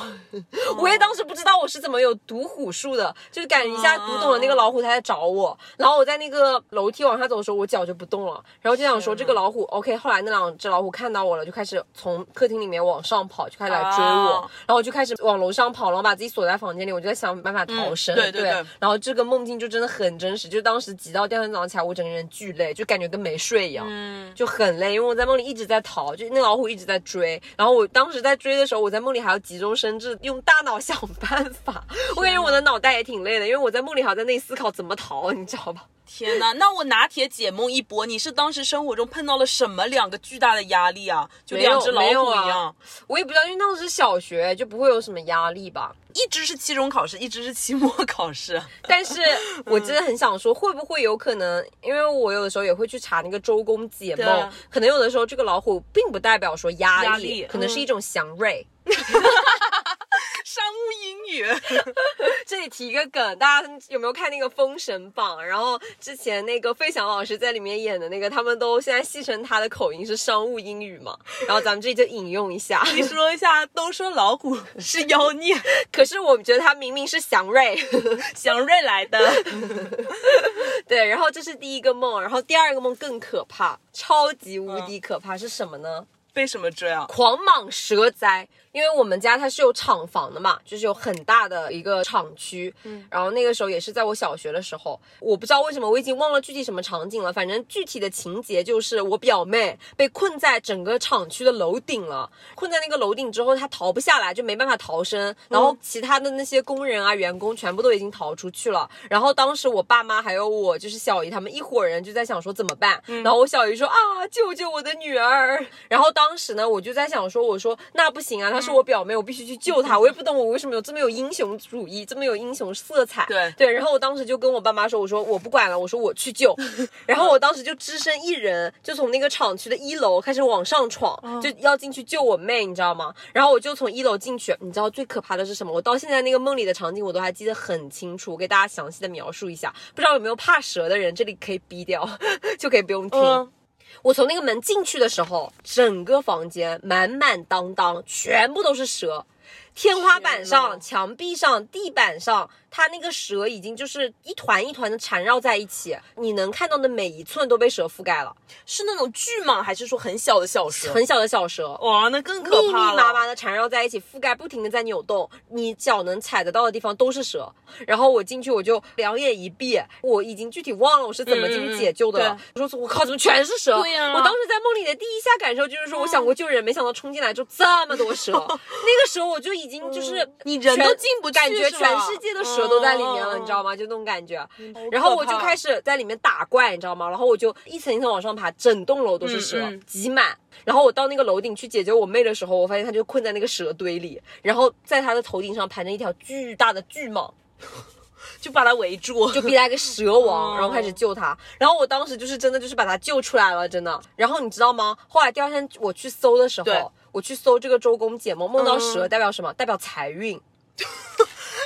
我也当时不知道我是怎么有读虎术的，就是感觉一下读懂了那个老虎它在找我，然后我在那个楼梯往下走的时候，我脚就不动了，然后就想说这个老虎 OK。后来那两只老虎看到我了，就开始从客厅里面往上跑，就开始来追我，啊然后我就开始往楼上跑，然后把自己锁在房间里，我就在想办法逃生。嗯对对对然后这个梦境就真的很真实，就当时急到第二天早上起来，我整个人巨累，就感觉跟没睡一样。嗯，就很累，因为我在梦里一直在逃，就那老虎一直在追，然后我当时在追的时候，我在梦里还要急中生智，用大脑想办法。我感觉我的脑袋也挺累的，因为我在梦里还要在那里思考怎么逃，你知道吧？天哪，那我拿铁解梦一波，你是当时生活中碰到了什么两个巨大的压力啊？就两只老虎一样，我也不知道，因为当时是小学，就不会有什么压力吧。一只是期中考试，一只是期末考试。但是我真的很想说，会不会有可能？因为我有的时候也会去查那个周公解梦，可能有的时候这个老虎并不代表说压力，压力可能是一种祥瑞。商务英语，这里提一个梗，大家有没有看那个《封神榜》？然后之前那个费翔老师在里面演的那个，他们都现在戏称他的口音是商务英语嘛。然后咱们这里就引用一下。你说一下，都说老虎是妖孽，可是我觉得他明明是祥瑞。祥瑞来的。对，然后这是第一个梦，然后第二个梦更可怕，超级无敌可怕、是什么呢？被什么追啊？狂蟒蛇灾。因为我们家它是有厂房的嘛，就是有很大的一个厂区。嗯，然后那个时候也是在我小学的时候，我不知道为什么我已经忘了具体什么场景了，反正具体的情节就是我表妹被困在整个厂区的楼顶了，困在那个楼顶之后，她逃不下来，就没办法逃生。然后其他的那些工人啊、员工全部都已经逃出去了。然后当时我爸妈还有我就是小姨他们一伙人就在想说怎么办。然后我小姨说啊，救救我的女儿。然后当时呢，我就在想说，我说那不行啊，她是我表妹，我必须去救她。我也不懂我为什么有这么有英雄主义，这么有英雄色彩。对对，然后我当时就跟我爸妈说，我说我不管了，我说我去救。然后我当时就只身一人，就从那个厂区的一楼开始往上闯，就要进去救我妹，你知道吗？然后我就从一楼进去，你知道最可怕的是什么？我到现在那个梦里的场景我都还记得很清楚，我给大家详细的描述一下。不知道有没有怕蛇的人，这里可以逼掉，就可以不用听。嗯我从那个门进去的时候，整个房间满满当当，全部都是蛇。天花板上、墙壁上、地板上，它那个蛇已经就是一团一团的缠绕在一起，你能看到的每一寸都被蛇覆盖了，是那种巨蟒，还是说很小的小蛇？很小的小蛇。哇，那更可怕密密。麻麻的缠绕在一起，覆盖不停的在扭动，你脚能踩得到的地方都是蛇。然后我进去，我就两眼一闭，我已经具体忘了我是怎么进去解救的了。嗯我说我靠，怎么全是蛇？对呀我当时在梦里的第一下感受就是说，我想过救人，没想到冲进来就这么多蛇。那个时候我就已经就是你人都进不去感觉全世界的蛇都在里面了，嗯你知道吗？就那种感觉。然后我就开始在里面打怪，你知道吗？然后我就一层一层往上爬，整栋楼都是蛇，挤满。然后我到那个楼顶去解救我妹的时候，我发现她就困在那个蛇堆里，然后在她的头顶上盘着一条巨大的巨蟒，就把它围住，就逼来个蛇 王，哦然后开始救她。然后我当时就是真的就是把她救出来了，真的。然后你知道吗？后来第二天我去搜的时候，我去搜这个周公解梦，梦到蛇嗯代表什么？代表财运。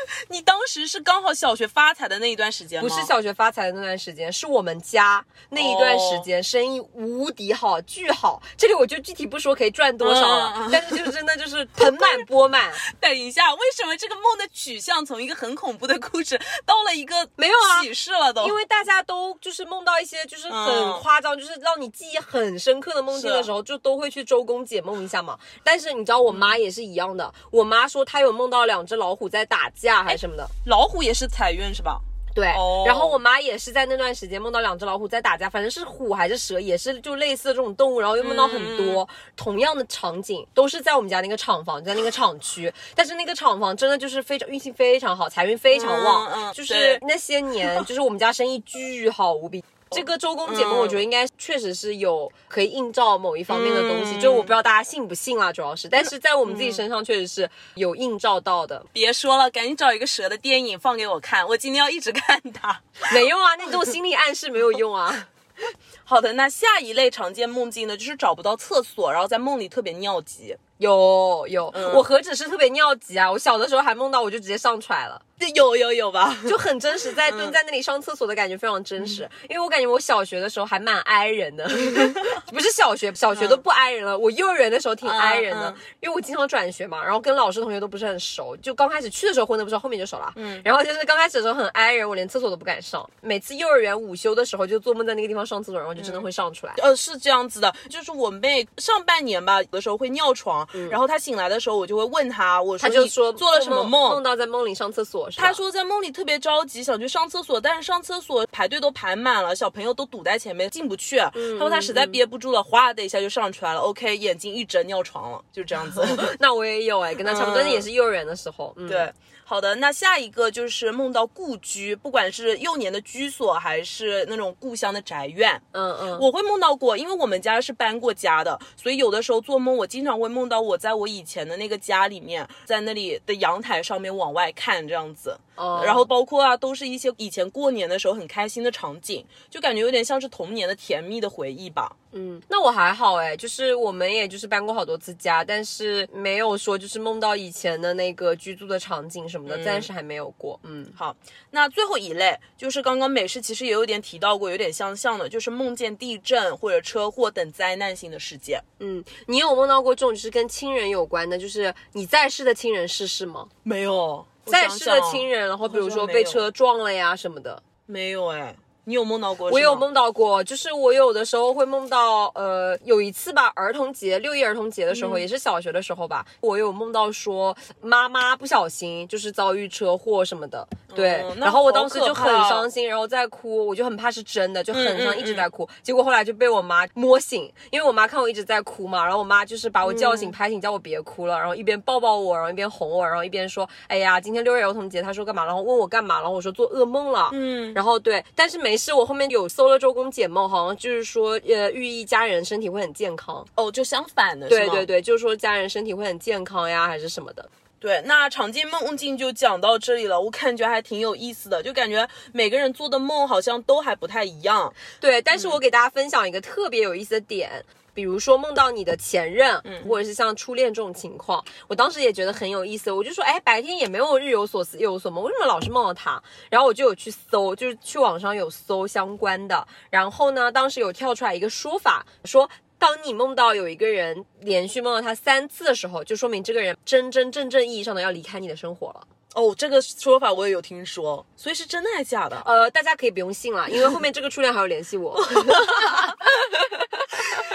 你当时是刚好小学发财的那一段时间吗？不是小学发财的那段时间，是我们家那一段时间生意无敌好，巨好。这里我就具体不说可以赚多少了，但是就是真的就是盆满钵满。等一下，为什么这个梦的取向从一个很恐怖的故事到了一个没有啊启示了都？因为大家都就是梦到一些就是很嗯夸张，就是让你记忆很深刻的梦境的时候，就都会去周公解梦一下嘛。但是你知道我妈也是一样的，我妈说她有梦到两只老虎在打架还是什么的。老虎也是财运是吧？对，哦然后我妈也是在那段时间梦到两只老虎在打架，反正是虎还是蛇，也是就类似的这种动物，然后又梦到很多、同样的场景，都是在我们家那个厂房，在那个厂区，但是那个厂房真的就是非常运气非常好，财运非常旺，嗯嗯就是那些年，就是我们家生意巨好无比。这个周公解梦，嗯我觉得应该确实是有可以映照某一方面的东西，嗯就我不知道大家信不信啦，主要是，但是在我们自己身上确实是有映照到的。别说了，赶紧找一个蛇的电影放给我看，我今天要一直看它。没用啊，那种心理暗示没有用啊。好的，那下一类常见梦境呢，就是找不到厕所，然后在梦里特别尿急。有有，嗯我何止是特别尿急啊！我小的时候还梦到我就直接上出来了，对，有有有吧？就很真实，在蹲在那里上厕所的感觉非常真实。因为我感觉我小学的时候还蛮挨人的，不是小学，小学都不挨人了。我幼儿园的时候挺挨人的，因为我经常转学嘛，然后跟老师同学都不是很熟，就刚开始去的时候混的不熟，后面就熟了。嗯，然后就是刚开始的时候很挨人，我连厕所都不敢上。每次幼儿园午休的时候就做梦在那个地方上厕所，然后就真的会上出来。呃，是这样子的，就是我妹上半年吧，有的时候会尿床，然后她醒来的时候，我就会问她，我说你他就说做了什么梦梦？到在梦里上厕所，她说在梦里特别着急，想去上厕所，但是上厕所排队都排满了，小朋友都堵在前面进不去。她说她实在憋不住了，哗的一下就上出来了。OK，眼睛一睁尿床了，就这样子。那我也有哎、跟她差不多，但是也是幼儿园的时候。嗯、对，好的，那下一个就是梦到故居，不管是幼年的居所，还是那种故乡的宅院。嗯嗯，我会梦到过，因为我们家是搬过家的，所以有的时候做梦，我经常会梦到我在我以前的那个家里面，在那里的阳台上面往外看这样子。哦然后包括啊，都是一些以前过年的时候很开心的场景，就感觉有点像是童年的甜蜜的回忆吧。嗯，那我还好哎，就是我们也就是搬过好多次家，但是没有说就是梦到以前的那个居住的场景什么的，暂时还没有过。嗯，好，那最后一类就是刚刚美式其实也有点提到过，有点相像的，就是梦见地震或者车祸等灾难性的事件。嗯，你有梦到过这种就是跟亲人有关的，就是你在世的亲人逝世吗？没有，在世的亲人，然后比如说被车撞了呀什么的。没有哎。你有梦到过？我有。梦到过，就是我有的时候会梦到，呃，有一次吧，儿童节六一儿童节的时候，也是小学的时候吧，我有梦到说妈妈不小心就是遭遇车祸什么的，对，然后我当时就很伤心，然后在哭，我就很怕是真的，就很嗯伤，嗯一直在哭。结果后来就被我妈摸醒，因为我妈看我一直在哭嘛，然后我妈就是把我叫嗯醒、拍醒，叫我别哭了，然后一边抱抱我，然后一边哄我，然后一边说，哎呀，今天六一儿童节，她说干嘛？然后问我干嘛？然后我说做噩梦了，嗯，然后对，但是没事，我后面有搜了周公解梦，好像就是说，呃，寓意家人身体会很健康。哦，就相反的，是对对对，就是说家人身体会很健康呀，还是什么的。对，那常见梦境就讲到这里了，我感觉还挺有意思的，就感觉每个人做的梦好像都还不太一样。对，但是我给大家分享一个特别有意思的点。比如说梦到你的前任，嗯或者是像初恋这种情况，我当时也觉得很有意思。我就说，哎，白天也没有日有所思夜有所梦，为什么老是梦到他？然后我就有去搜，就是去网上有搜相关的。然后呢，当时有跳出来一个说法，说当你梦到有一个人连续梦到他三次的时候，就说明这个人真真正正意义上的要离开你的生活了。哦，这个说法我也有听说，所以是真的还是假的？呃，大家可以不用信了，因为后面这个初恋还有联系我。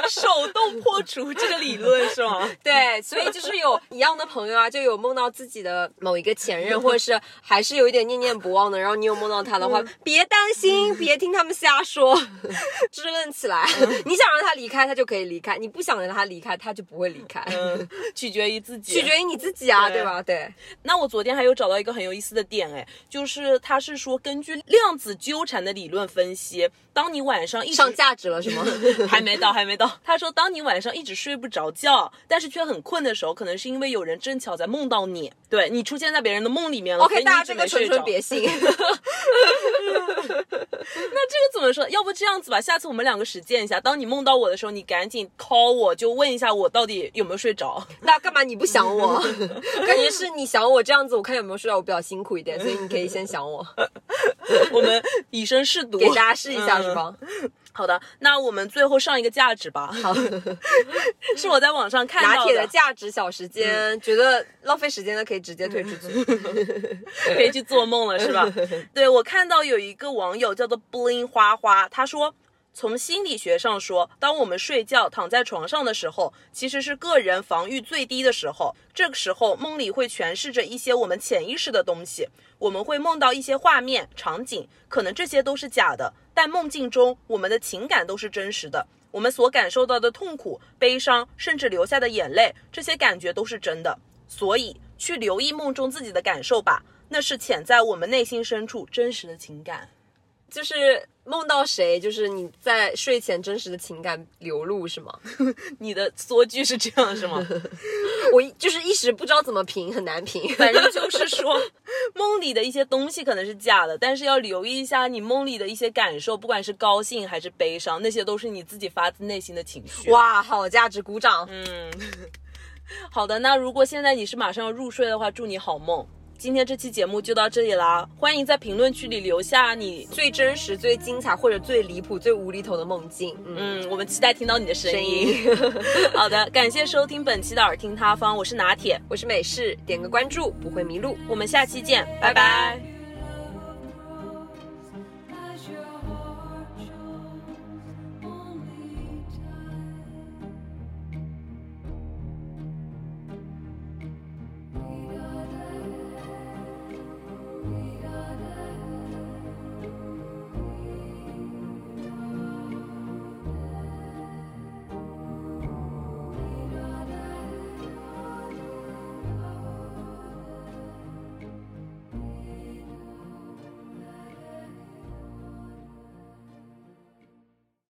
手动破除这个理论是吗？对，所以就是有一样的朋友啊，就有梦到自己的某一个前任，或者是还是有一点念念不忘的，然后你有梦到他的话，别担心，别听他们瞎说，支棱起来。你想让他离开，他就可以离开；你不想让他离开，他就不会离开。嗯，取决于自己，取决于你自己啊，对对吧？对，那我昨天还有找到一个很有意思的点，哎，就是他是说根据量子纠缠的理论分析，当你晚上一直上价值了是吗？还没到，还没到。他说，当你晚上一直睡不着觉，但是却很困的时候，可能是因为有人正巧在梦到你，对你出现在别人的梦里面了。OK，大家这个纯纯别信。那这个怎么说？要不这样子吧，下次我们两个实践一下。当你梦到我的时候，你赶紧 call 我，就问一下我到底有没有睡着。那干嘛你不想我？感觉是你想我这样子，我看有没有睡着，我比较辛苦一点，所以你可以先想我，我们以身试毒，给大家试一下，嗯好的，那我们最后上一个价值吧。好，是我在网上看到拿铁的价值小时间，觉得浪费时间的可以直接退出去。可以去做梦了，是吧？对我看到有一个网友叫做 bling 花花，他说。从心理学上说，当我们睡觉躺在床上的时候，其实是个人防御最低的时候。这个时候，梦里会诠释着一些我们潜意识的东西，我们会梦到一些画面、场景，可能这些都是假的，但梦境中我们的情感都是真实的。我们所感受到的痛苦、悲伤，甚至流下的眼泪，这些感觉都是真的。所以，去留意梦中自己的感受吧，那是潜在我们内心深处真实的情感。就是梦到谁，就是你在睡前真实的情感流露，是吗？你的缩句是这样是吗？我一就是一时不知道怎么评，很难评。反正就是说，梦里的一些东西可能是假的，但是要留意一下你梦里的一些感受，不管是高兴还是悲伤，那些都是你自己发自内心的情绪。哇，好价值，鼓掌。嗯，好的，那如果现在你是马上要入睡的话，祝你好梦。今天这期节目就到这里啦，欢迎在评论区里留下你，最真实、最精彩或者最离谱、最无厘头的梦境。嗯，嗯，我们期待听到你的声声音。音。好的，感谢收听本期的耳听他方，我是拿铁，我是美式，点个关注不会迷路。我们下期见，拜拜拜拜